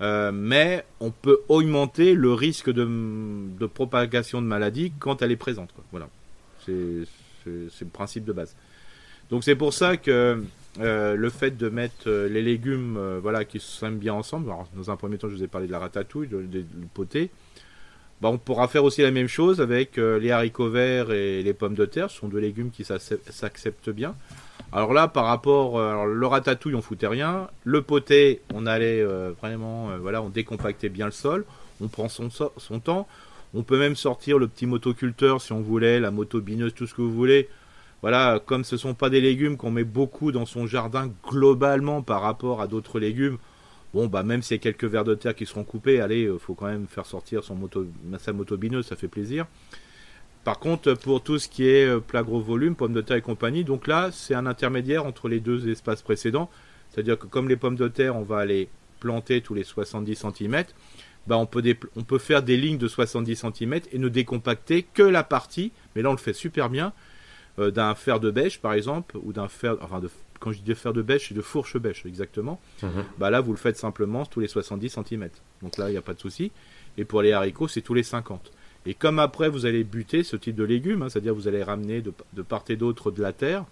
Euh, mais on peut augmenter le risque de, propagation de maladie quand elle est présente voilà. C'est le principe de base. Donc c'est pour ça que euh, le fait de mettre les légumes voilà qui s'aiment bien ensemble dans un premier temps je vous ai parlé de la ratatouille de, de, poté bah, on pourra faire aussi la même chose avec euh, les haricots verts et les pommes de terre. Ce sont deux légumes qui s'acceptent bien. Alors là, par rapport, euh, le ratatouille, on foutait rien. Le poté, on allait euh, vraiment, voilà, on décompactait bien le sol. On prend son, son, temps. On peut même sortir le petit motoculteur si on voulait, la moto bineuse, tout ce que vous voulez. Voilà, comme ce ne sont pas des légumes qu'on met beaucoup dans son jardin globalement par rapport à d'autres légumes, Bon, bah, même s'il y a quelques vers de terre qui seront coupés, allez, euh, faut quand même faire sortir son moto, sa moto ça fait plaisir. Par contre, pour tout ce qui est euh, plat gros volume, pommes de terre et compagnie, donc là, c'est un intermédiaire entre les deux espaces précédents. C'est-à-dire que comme les pommes de terre, on va les planter tous les 70 cm, bah on, peut faire des lignes de 70 cm et ne décompacter que la partie, mais là on le fait super bien, euh, d'un fer de bêche par exemple, ou d'un fer, quand je dis de fer de bêche, c'est de fourche bêche, exactement. Mhm. Bah là, vous le faites simplement tous les 70 cm. Donc là, il n'y a pas de souci. Et pour les haricots, c'est tous les 50. Et comme après, vous allez buter ce type de légumes, hein, c'est-à-dire vous allez ramener de, part et d'autre de la terre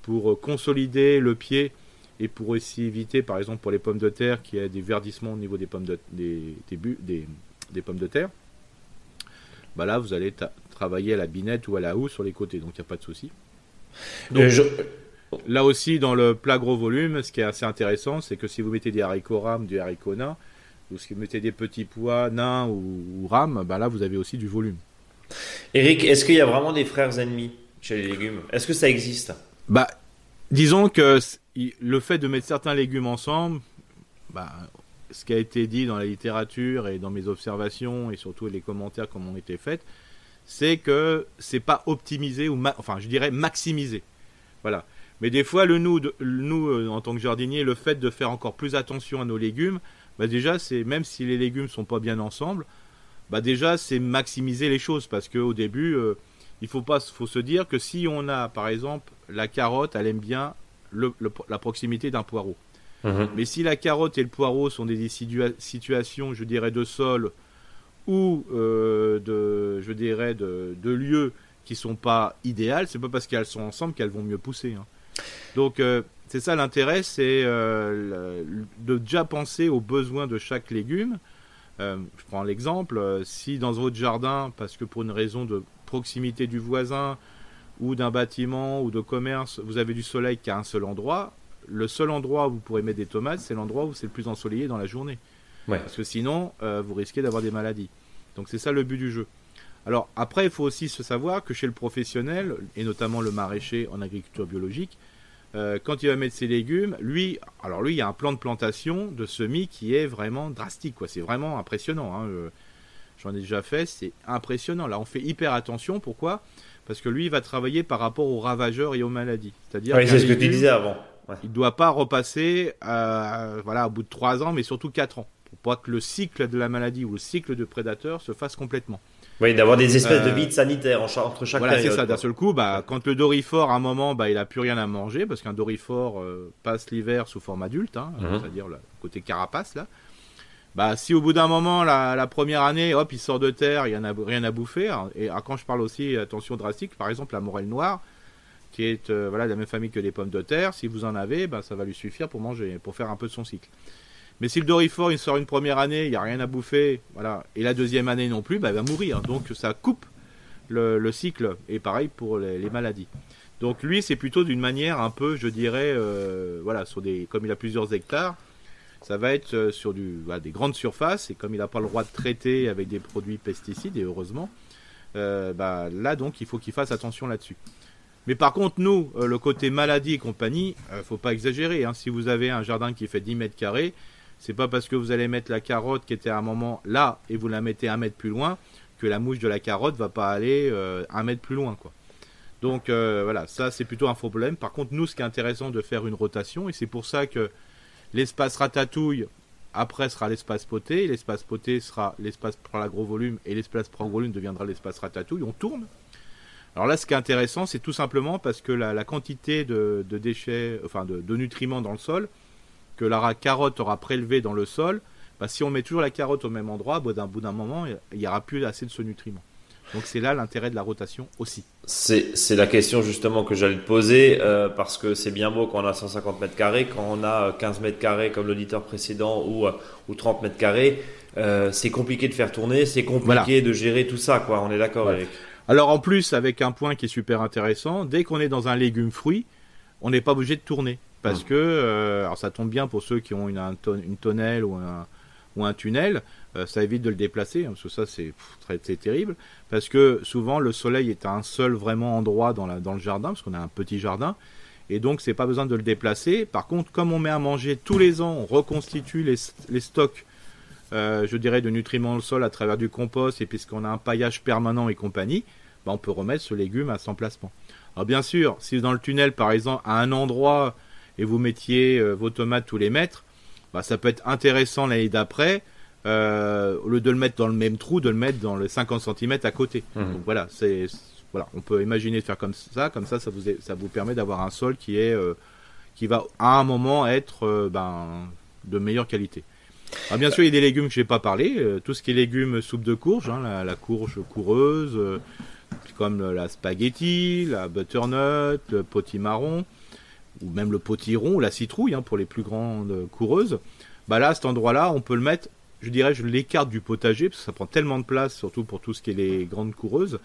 pour euh, consolider le pied et pour aussi éviter, par exemple, pour les pommes de terre, qu'il y ait des verdissements au niveau des pommes de, des, des, pommes de terre. Bah là, vous allez travailler à la binette ou à la houe sur les côtés, donc il n'y a pas de souci. Donc, euh, je, Là aussi, dans le plat gros volume, ce qui est assez intéressant, c'est que si vous mettez des haricots rames, du haricot nain, ou si vous mettez des petits pois nains ou, rames, bah là, vous avez aussi du volume. Eric, est-ce qu'il y a vraiment des frères ennemis chez les légumes? Est-ce que ça existe? Bah, disons que le fait de mettre certains légumes ensemble, bah, ce qui a été dit dans la littérature et dans mes observations et surtout les commentaires qui ont été faits, c'est que c'est pas optimisé ou enfin je dirais maximisé. Voilà. Mais des fois, le nous, nous euh, en tant que jardinier, le fait de faire encore plus attention à nos légumes, bah déjà, c'est même si les légumes sont pas bien ensemble, bah déjà, c'est maximiser les choses parce qu'au début, euh, il faut pas, faut se dire que si on a, par exemple, la carotte, elle aime bien la proximité d'un poireau. Mhm. Mais si la carotte et le poireau sont des situations, je dirais, de sol ou euh, de, je dirais, de, de lieux qui sont pas idéales, c'est pas parce qu'elles sont ensemble qu'elles vont mieux pousser. Hein. Donc euh, c'est ça l'intérêt, c'est euh, de déjà penser aux besoins de chaque légume. Euh, je prends l'exemple, si dans votre jardin, parce que pour une raison de proximité du voisin ou d'un bâtiment ou de commerce, vous avez du soleil qu'à un seul endroit, le seul endroit où vous pourrez mettre des tomates, c'est l'endroit où c'est le plus ensoleillé dans la journée. Parce que sinon, vous risquez d'avoir des maladies. Donc c'est ça le but du jeu. Alors après, il faut aussi se savoir que chez le professionnel, et notamment le maraîcher en agriculture biologique, euh, quand il va mettre ses légumes, lui, alors lui, il y a un plan de plantation de semis qui est vraiment drastique, quoi. C'est vraiment impressionnant. Hein. J'en ai déjà fait, c'est impressionnant. Là, on fait hyper attention. Pourquoi? Parce que lui, il va travailler par rapport aux ravageurs et aux maladies. C'est-à-dire, c'est ce que tu disais avant. Il ne doit pas repasser, euh, voilà, au bout de 3 ans, mais surtout 4 ans, pour pas que le cycle de la maladie ou le cycle de prédateur se fasse complètement. Oui, d'avoir des espèces de euh, vides sanitaires entre chaque voilà, c'est ça. D'un seul coup, bah, quand le dorifort, à un moment, bah, il a plus rien à manger, parce qu'un dorifort euh, passe l'hiver sous forme adulte, hein, mhm. c'est-à-dire le côté carapace, là. Bah, si au bout d'un moment, la, première année, hop, il sort de terre, il y en a rien à bouffer. Hein, et ah, quand je parle aussi, attention drastique, par exemple, la morelle noire, qui est euh, voilà, de la même famille que les pommes de terre, si vous en avez, bah, ça va lui suffire pour manger, pour faire un peu de son cycle. Mais si le Dorifor il sort une première année, il n'y a rien à bouffer, voilà, et la deuxième année non plus, bah, il va mourir. Donc ça coupe le, cycle. Et pareil pour les, maladies. Donc lui, c'est plutôt d'une manière un peu, je dirais, euh, voilà, sur des, comme il a plusieurs hectares, ça va être euh, sur du, des grandes surfaces. Et comme il n'a pas le droit de traiter avec des produits pesticides, et heureusement, euh, bah, là donc, il faut qu'il fasse attention là-dessus. Mais par contre, nous, le côté maladie et compagnie, faut pas exagérer. Hein. Si vous avez un jardin qui fait 10 mètres carrés, c'est pas parce que vous allez mettre la carotte qui était à un moment là et vous la mettez un mètre plus loin que la mouche de la carotte va pas aller euh, un mètre plus loin, quoi. Donc euh, voilà, ça c'est plutôt un faux problème. Par contre, nous, ce qui est intéressant de faire une rotation, et c'est pour ça que l'espace ratatouille après sera l'espace poté, l'espace poté sera l'espace pour la gros volume et l'espace pour gros volume deviendra l'espace ratatouille. On tourne. Alors là, ce qui est intéressant, c'est tout simplement parce que la, quantité de, déchets, enfin de nutriments dans le sol, que la carotte aura prélevé dans le sol, bah, si on met toujours la carotte au même endroit, bah, d'un bout d'un moment, il n'y aura plus assez de ce nutriment. Donc c'est là l'intérêt de la rotation aussi. C'est la question justement que j'allais te poser, euh, parce que c'est bien beau quand on a 150 mètres carrés, quand on a 15 mètres carrés comme l'auditeur précédent ou, ou 30 mètres carrés, euh, c'est compliqué de faire tourner, c'est compliqué de gérer tout ça, quoi. On est d'accord avec. Alors en plus, avec un point qui est super intéressant, dès qu'on est dans un légume fruit, on n'est pas obligé de tourner. Parce que, euh, alors ça tombe bien pour ceux qui ont une, une tonnelle ou un, ou un tunnel, euh, ça évite de le déplacer, hein, parce que ça c'est très, terrible. Parce que souvent le soleil est à un seul vraiment endroit dans, la, dans le jardin, parce qu'on a un petit jardin, et donc c'est pas besoin de le déplacer. Par contre, comme on met à manger tous les ans, on reconstitue les, les stocks, euh, je dirais, de nutriments dans le sol à travers du compost, et puisqu'on a un paillage permanent et compagnie, bah, on peut remettre ce légume à son placement. Alors bien sûr, si dans le tunnel, par exemple, à un endroit et vous mettiez euh, vos tomates tous les mètres, bah, ça peut être intéressant l'année d'après, euh, au lieu de le mettre dans le même trou, de le mettre dans les 50 cm à côté. Mmh. Donc voilà, c'est voilà, on peut imaginer de faire comme ça, comme ça, ça vous ça vous permet d'avoir un sol qui est euh, qui va à un moment être ben de meilleure qualité. Alors bien sûr, il y a des légumes que j'ai pas parlé, tout ce qui est légumes soupe de courge, hein, la, la, courge coureuse, comme la spaghetti, la butternut, le potimarron ou même le potiron ou la citrouille hein, pour les plus grandes coureuses, bah là, cet endroit-là, on peut le mettre, je dirais, je l'écarte du potager parce que ça prend tellement de place, surtout pour tout ce qui est les grandes coureuses.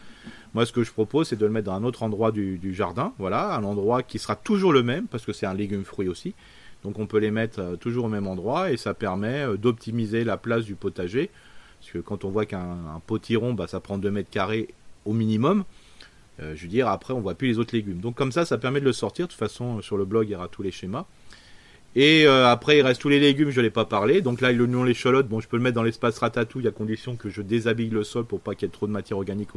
Moi, ce que je propose, c'est de le mettre dans un autre endroit du, jardin, voilà, un endroit qui sera toujours le même parce que c'est un légume fruit aussi. Donc, on peut les mettre euh, toujours au même endroit et ça permet euh, d'optimiser la place du potager. Parce que quand on voit qu'un potiron, bah, ça prend 2 mètres carrés au minimum. Euh, je veux dire, après, on voit plus les autres légumes. Donc comme ça, ça permet de le sortir. De toute façon, sur le blog, il y aura tous les schémas. Et euh, après, il reste tous les légumes, je ne l'ai pas parlé. Donc là, l'oignon, l'échalote, bon, je peux le mettre dans l'espace ratatouille à condition que je déshabille le sol pour pas qu'il y ait trop de matière organique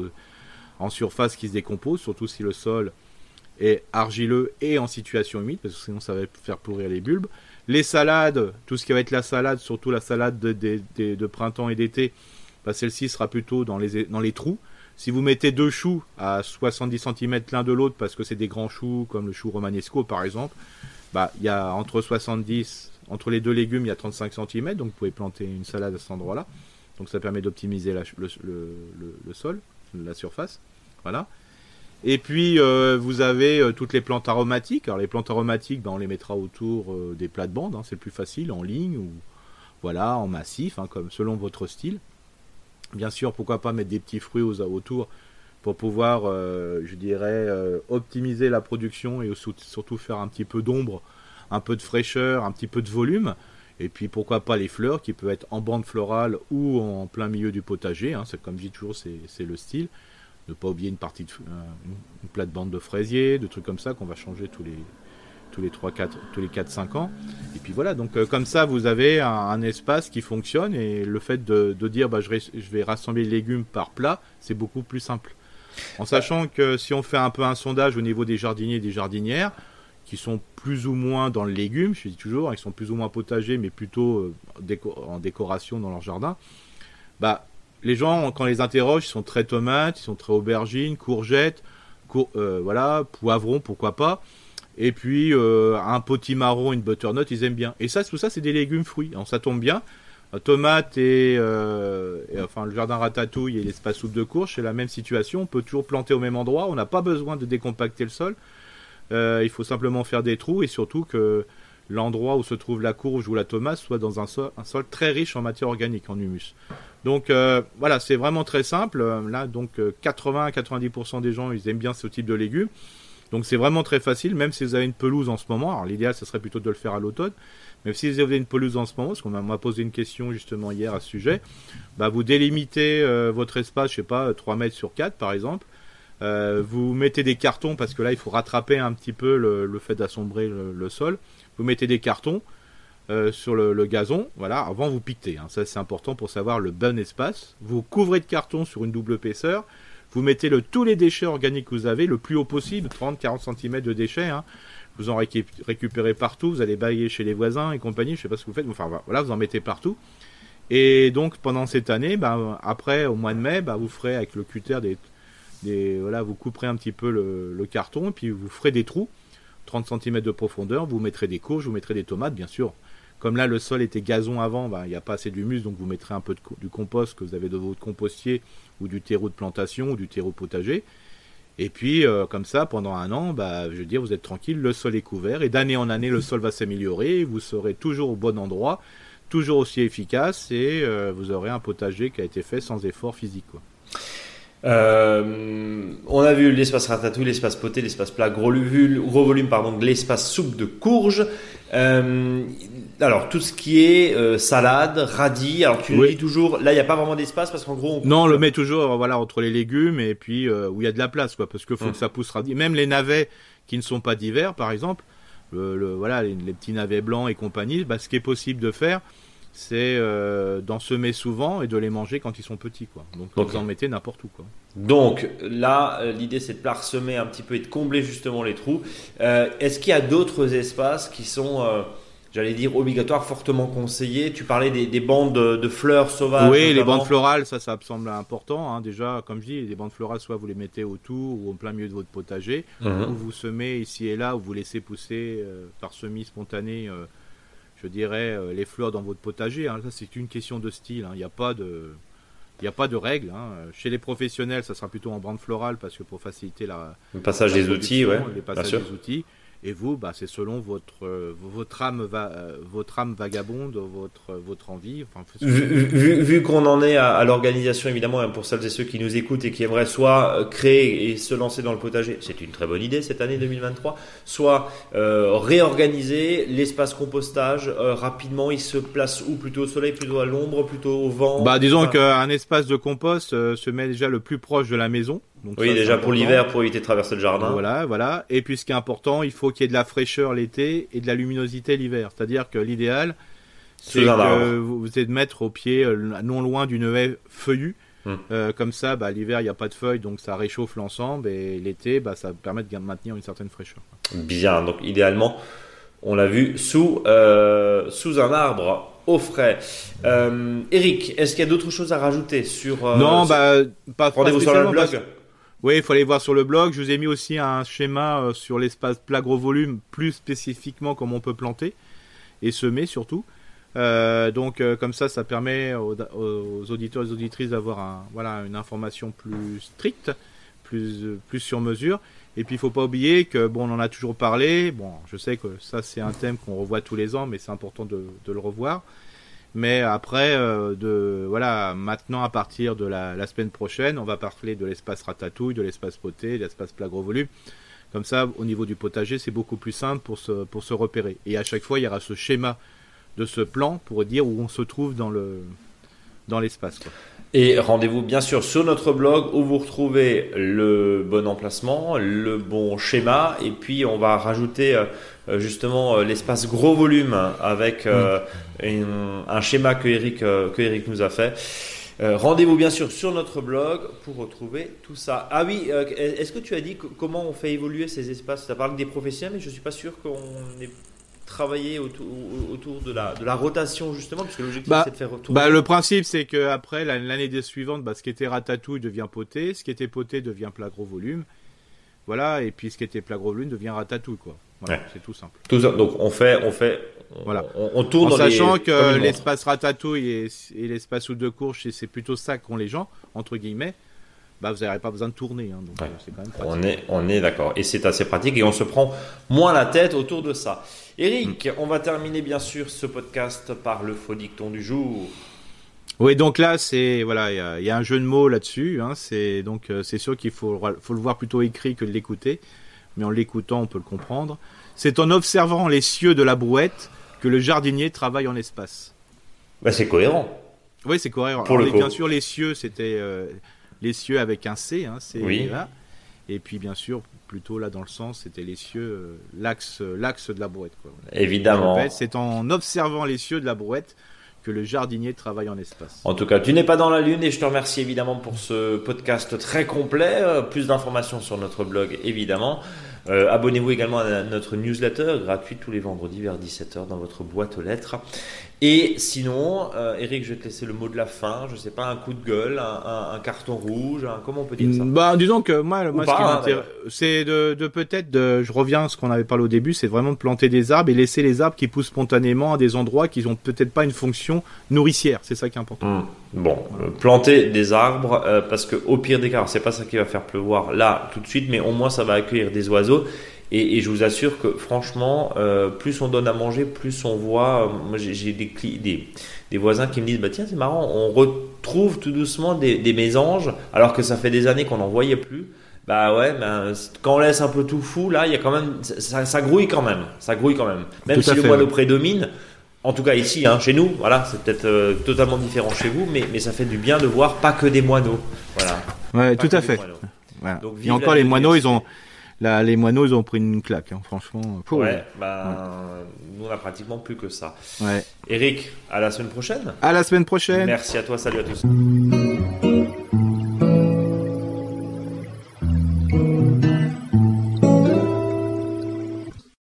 en surface qui se décompose, surtout si le sol est argileux et en situation humide, parce que sinon ça va faire pourrir les bulbes. Les salades, tout ce qui va être la salade, surtout la salade de, printemps et d'été, bah, celle-ci sera plutôt dans les trous. Si vous mettez deux choux à 70 cm l'un de l'autre parce que c'est des grands choux comme le chou romanesco par exemple, bah il y a entre 70 entre les deux légumes, il y a 35 cm donc vous pouvez planter une salade à cet endroit-là. Donc ça permet d'optimiser le, sol, la surface. Voilà. Et puis vous avez toutes les plantes aromatiques. Alors les plantes aromatiques, ben, on les mettra autour des plates-bandes, hein, c'est le plus facile, en ligne ou voilà, en massif, hein, comme selon votre style. Bien sûr, pourquoi pas mettre des petits fruits aux, autour pour pouvoir, je dirais, optimiser la production et surtout faire un petit peu d'ombre, un peu de fraîcheur, un petit peu de volume. Et puis pourquoi pas les fleurs qui peuvent être en bande florale ou en plein milieu du potager. Hein, c'est comme je dis toujours, c'est le style. Ne pas oublier une partie de euh, une plate-bande de fraisier, de trucs comme ça qu'on va changer tous les tous les 3 4 tous les 4 5 ans. Et puis voilà, donc euh, comme ça vous avez un, espace qui fonctionne et le fait de, dire bah, je, vais rassembler les légumes par plat, c'est beaucoup plus simple. En sachant que si on fait un peu un sondage au niveau des jardiniers et des jardinières, qui sont plus ou moins dans le légume, je dis toujours, ils sont plus ou moins potagers, mais plutôt euh, en décoration dans leur jardin. Bah, les gens, quand les interroge, ils sont très tomates, ils sont très aubergines, courgettes, euh, voilà, poivrons, pourquoi pas. Et puis euh, un potimarron, une butternut, ils aiment bien. Et ça, tout ça, c'est des légumes fruits. Alors ça tombe bien. Tomate et, et, enfin le jardin ratatouille et l'espace soupe de courge, c'est la même situation. On peut toujours planter au même endroit. On n'a pas besoin de décompacter le sol. Euh, il faut simplement faire des trous et surtout que l'endroit où se trouve la courge ou la tomate soit dans un sol, très riche en matière organique, en humus. Donc euh, voilà, c'est vraiment très simple. Euh, là, donc 80 90% des gens, ils aiment bien ce type de légumes. Donc c'est vraiment très facile, même si vous avez une pelouse en ce moment. Alors l'idéal, ce serait plutôt de le faire à l'automne. Mais si vous avez une pelouse en ce moment, parce qu'on m'a posé une question justement hier à ce sujet, bah vous délimitez votre espace, je sais pas, 3 mètres sur 4 par exemple. Euh, vous mettez des cartons parce que là il faut rattraper un petit peu le, fait d'assombrer le, sol. Vous mettez des cartons euh, sur le, gazon, voilà, avant vous piquez. Hein. ça c'est important pour savoir le bon espace. Vous couvrez de carton sur une double épaisseur. Vous mettez le, tous les déchets organiques que vous avez, le plus haut possible, 30-40 cm de déchets. Hein. Vous en récupérez partout, vous allez bailler chez les voisins et compagnie, je sais pas ce que vous faites, enfin voilà, vous en mettez partout. Et donc pendant cette année, bah, après au mois de mai, bah, vous ferez avec le cutter des, voilà, vous couperez un petit peu le, carton et puis vous ferez des trous, 30 cm de profondeur, vous mettrez des courges, vous mettrez des tomates, bien sûr. Comme là, le sol était gazon avant, ben, il n'y a pas assez d'humus, donc vous mettrez un peu de, du compost que vous avez de votre compostier ou du terreau de plantation ou du terreau potager. Et puis, euh, comme ça, pendant un an, bah, je veux dire, vous êtes tranquille, le sol est couvert, et d'année en année, le sol va s'améliorer, vous serez toujours au bon endroit, toujours aussi efficace, et euh, vous aurez un potager qui a été fait sans effort physique. Euh, on a vu l'espace ratatouille, l'espace poté, l'espace plat, gros, gros volume, pardon, l'espace soupe de courge. Euh, alors tout ce qui est euh, salade, radis. Alors tu dis toujours, là il n'y a pas vraiment d'espace parce qu'en gros. On... Non, on le met toujours, voilà, entre les légumes et puis où il y a de la place, quoi, parce qu'il faut hum. que ça pousse radis. Même les navets qui ne sont pas d'hiver, par exemple, le, voilà, les, petits navets blancs et compagnie, bah, ce qui est possible de faire, c'est euh, d'en semer souvent et de les manger quand ils sont petits. Quoi. Donc vous en mettez n'importe où. Quoi. Donc là, euh, l'idée c'est de parsemer un petit peu et de combler justement les trous. Euh, est-ce qu'il y a d'autres espaces qui sont, j'allais dire, obligatoires, fortement conseillés? Tu parlais des, bandes de, fleurs sauvages. Oui, les bandes florales, ça, ça me semble important. Hein. Déjà, comme je dis, les bandes florales, soit vous les mettez autour ou au plein milieu de votre potager, mhm. ou vous semez ici et là, ou vous laissez pousser par semis spontané je dirais, euh, les fleurs dans votre potager. Hein. Ça, c'est une question de style. Hein. Il n'y a pas de. Il n'y a pas de règle. Hein. Chez les professionnels, ça sera plutôt en bande florale parce que pour faciliter la, le passage des outils, ouais, les passages des outils. Et vous, bah, c'est selon votre, euh, votre, âme va, euh, votre âme vagabonde, votre, votre envie. vu, qu'on en est à, l'organisation, évidemment, hein, pour celles et ceux qui nous écoutent et qui aimeraient soit euh, créer et se lancer dans le potager, c'est une très bonne idée cette année 2023, soit réorganiser l'espace compostage rapidement. Il se place où? Plutôt au soleil, plutôt à l'ombre, plutôt au vent? Bah, Disons qu'un espace de compost se met déjà le plus proche de la maison oui, déjà pour l'hiver, pour éviter de traverser le jardin. Voilà, voilà. Et puis ce qui est important, il faut qu'il y ait de la fraîcheur l'été et de la luminosité l'hiver. C'est-à-dire que l'idéal, c'est que vous, êtes mettre au pied, euh, non loin d'une haie feuillue. Hmm. Euh, comme ça, bah, l'hiver, il n'y a pas de feuilles, donc ça réchauffe l'ensemble. Et l'été, bah, ça permet de maintenir une certaine fraîcheur. Bien, donc idéalement, on l'a vu, sous, euh, sous un arbre au frais. Eric, est-ce qu'il y a d'autres choses à rajouter sur Non, bah pas. Rendez-vous sur le blog. Oui, il faut aller voir sur le blog. Je vous ai mis aussi un schéma euh, sur l'espace plat gros volume, plus spécifiquement comment on peut planter et semer surtout. Euh, donc euh, comme ça, ça permet aux, auditeurs et aux auditrices d'avoir un, voilà, une information plus stricte plus, plus sur mesure. Et puis il faut pas oublier que bon, on en a toujours parlé. Bon, je sais que ça c'est un thème qu'on revoit tous les ans, mais c'est important de, le revoir. Mais après, euh, de voilà, maintenant à partir de la, semaine prochaine, on va parler de l'espace ratatouille, de l'espace poté, de l'espace plat gros volume. Comme ça, au niveau du potager, c'est beaucoup plus simple pour se, repérer. Et à chaque fois, il y aura ce schéma de ce plan pour dire où on se trouve dans l'espace. Et rendez-vous bien sûr sur notre blog où vous retrouvez le bon emplacement, le bon schéma, et puis on va rajouter euh, justement euh, l'espace gros volume avec euh, un, schéma que Eric, que Eric nous a fait. rendez-vous bien sûr sur notre blog pour retrouver tout ça. Ah oui, est-ce que tu as dit comment on fait évoluer ces espaces? Tu as parlé des professionnels, mais je ne suis pas sûr qu'on ait travaillé autour, autour de, la, de la rotation justement, puisque l'objectif bah, c'est de faire retourner. Bah, le principe c'est que après l'année suivante, bah, ce qui était ratatouille devient poté, ce qui était poté devient plat gros volume. Voilà, et puis ce qui était plat gros volume devient ratatouille quoi. Voilà, c'est tout simple. Tout ça, donc on fait, on fait, voilà. on, on tourne en dans sachant les, que l'espace ratatouille et, et l'espace sous deux courges, c'est plutôt ça qu'ont les gens entre guillemets bah, vous n'aurez pas besoin de tourner. Hein, donc, Ouais. euh, c'est quand même On est, on est d'accord. Et c'est assez pratique et on se prend moins la tête autour de ça. Eric, on va terminer bien sûr ce podcast par le faux dicton du jour. Oui, donc là, c'est voilà, il y a- il y, a un jeu de mots là-dessus. Hein, c'est donc euh, c'est sûr qu'il faut, faut le voir plutôt écrit que de l'écouter, mais en l'écoutant, on peut le comprendre. C'est en observant les cieux de la brouette que le jardinier travaille en espace. Bah, c'est cohérent. Oui, c'est cohérent. Pour Alors, le bien sûr, les cieux, c'était euh, les cieux avec un C. Hein, c'est Oui. là. Et puis, bien sûr, plutôt là dans le sens, c'était les cieux, euh, l'axe, l'axe de la brouette. Quoi. Évidemment. C'est en observant les cieux de la brouette que le jardinier travaille en espace. En tout cas, tu n'es pas dans la lune et je te remercie évidemment pour ce podcast très complet. Euh, Plus d'informations sur notre blog évidemment. Euh, Abonnez-vous également à notre newsletter gratuite tous les vendredis vers 17h dans votre boîte aux lettres. Et sinon, euh, Eric, je vais te laisser le mot de la fin. Je sais pas, un coup de gueule, un, un- un carton rouge, un- comment on peut dire ça? Bah, disons que moi, moi pas, ce qui hein, m'intéresse, c'est de, de peut-être, de, je reviens à ce qu'on avait parlé au début, c'est vraiment de planter des arbres et laisser les arbres qui poussent spontanément à des endroits qui ont peut-être pas une fonction nourricière. C'est ça qui est important. Hmm. Bon, euh, planter des arbres euh, parce que au pire des cas, c'est pas ça qui va faire pleuvoir là tout de suite, mais au moins ça va accueillir des oiseaux. Et, et je vous assure que franchement, euh, plus on donne à manger, plus on voit. euh, moi, j'ai des, cli- des des voisins qui me disent bah tiens c'est marrant, on retrouve tout doucement des, des mésanges alors que ça fait des années qu'on n'en voyait plus. Bah ouais, ben, quand on laisse un peu tout fou, là, il y a quand même, ça, ça grouille quand même, ça grouille quand même. Même Tout si le fait, moineau ouais. prédomine, en tout cas ici, hein, chez nous, voilà, c'est peut-être euh, totalement différent chez vous, mais, mais ça fait du bien de voir pas que des moineaux. Voilà. Ouais, Pas tout à fait. moineaux. Voilà. Donc, Et encore les moineaux, ils ont. Là, les moineaux, ils ont pris une claque, hein, franchement. Pouh. Ouais, ben, nous on a pratiquement plus que ça. Ouais. Eric, à la semaine prochaine. À la semaine prochaine. Merci à toi, salut à tous.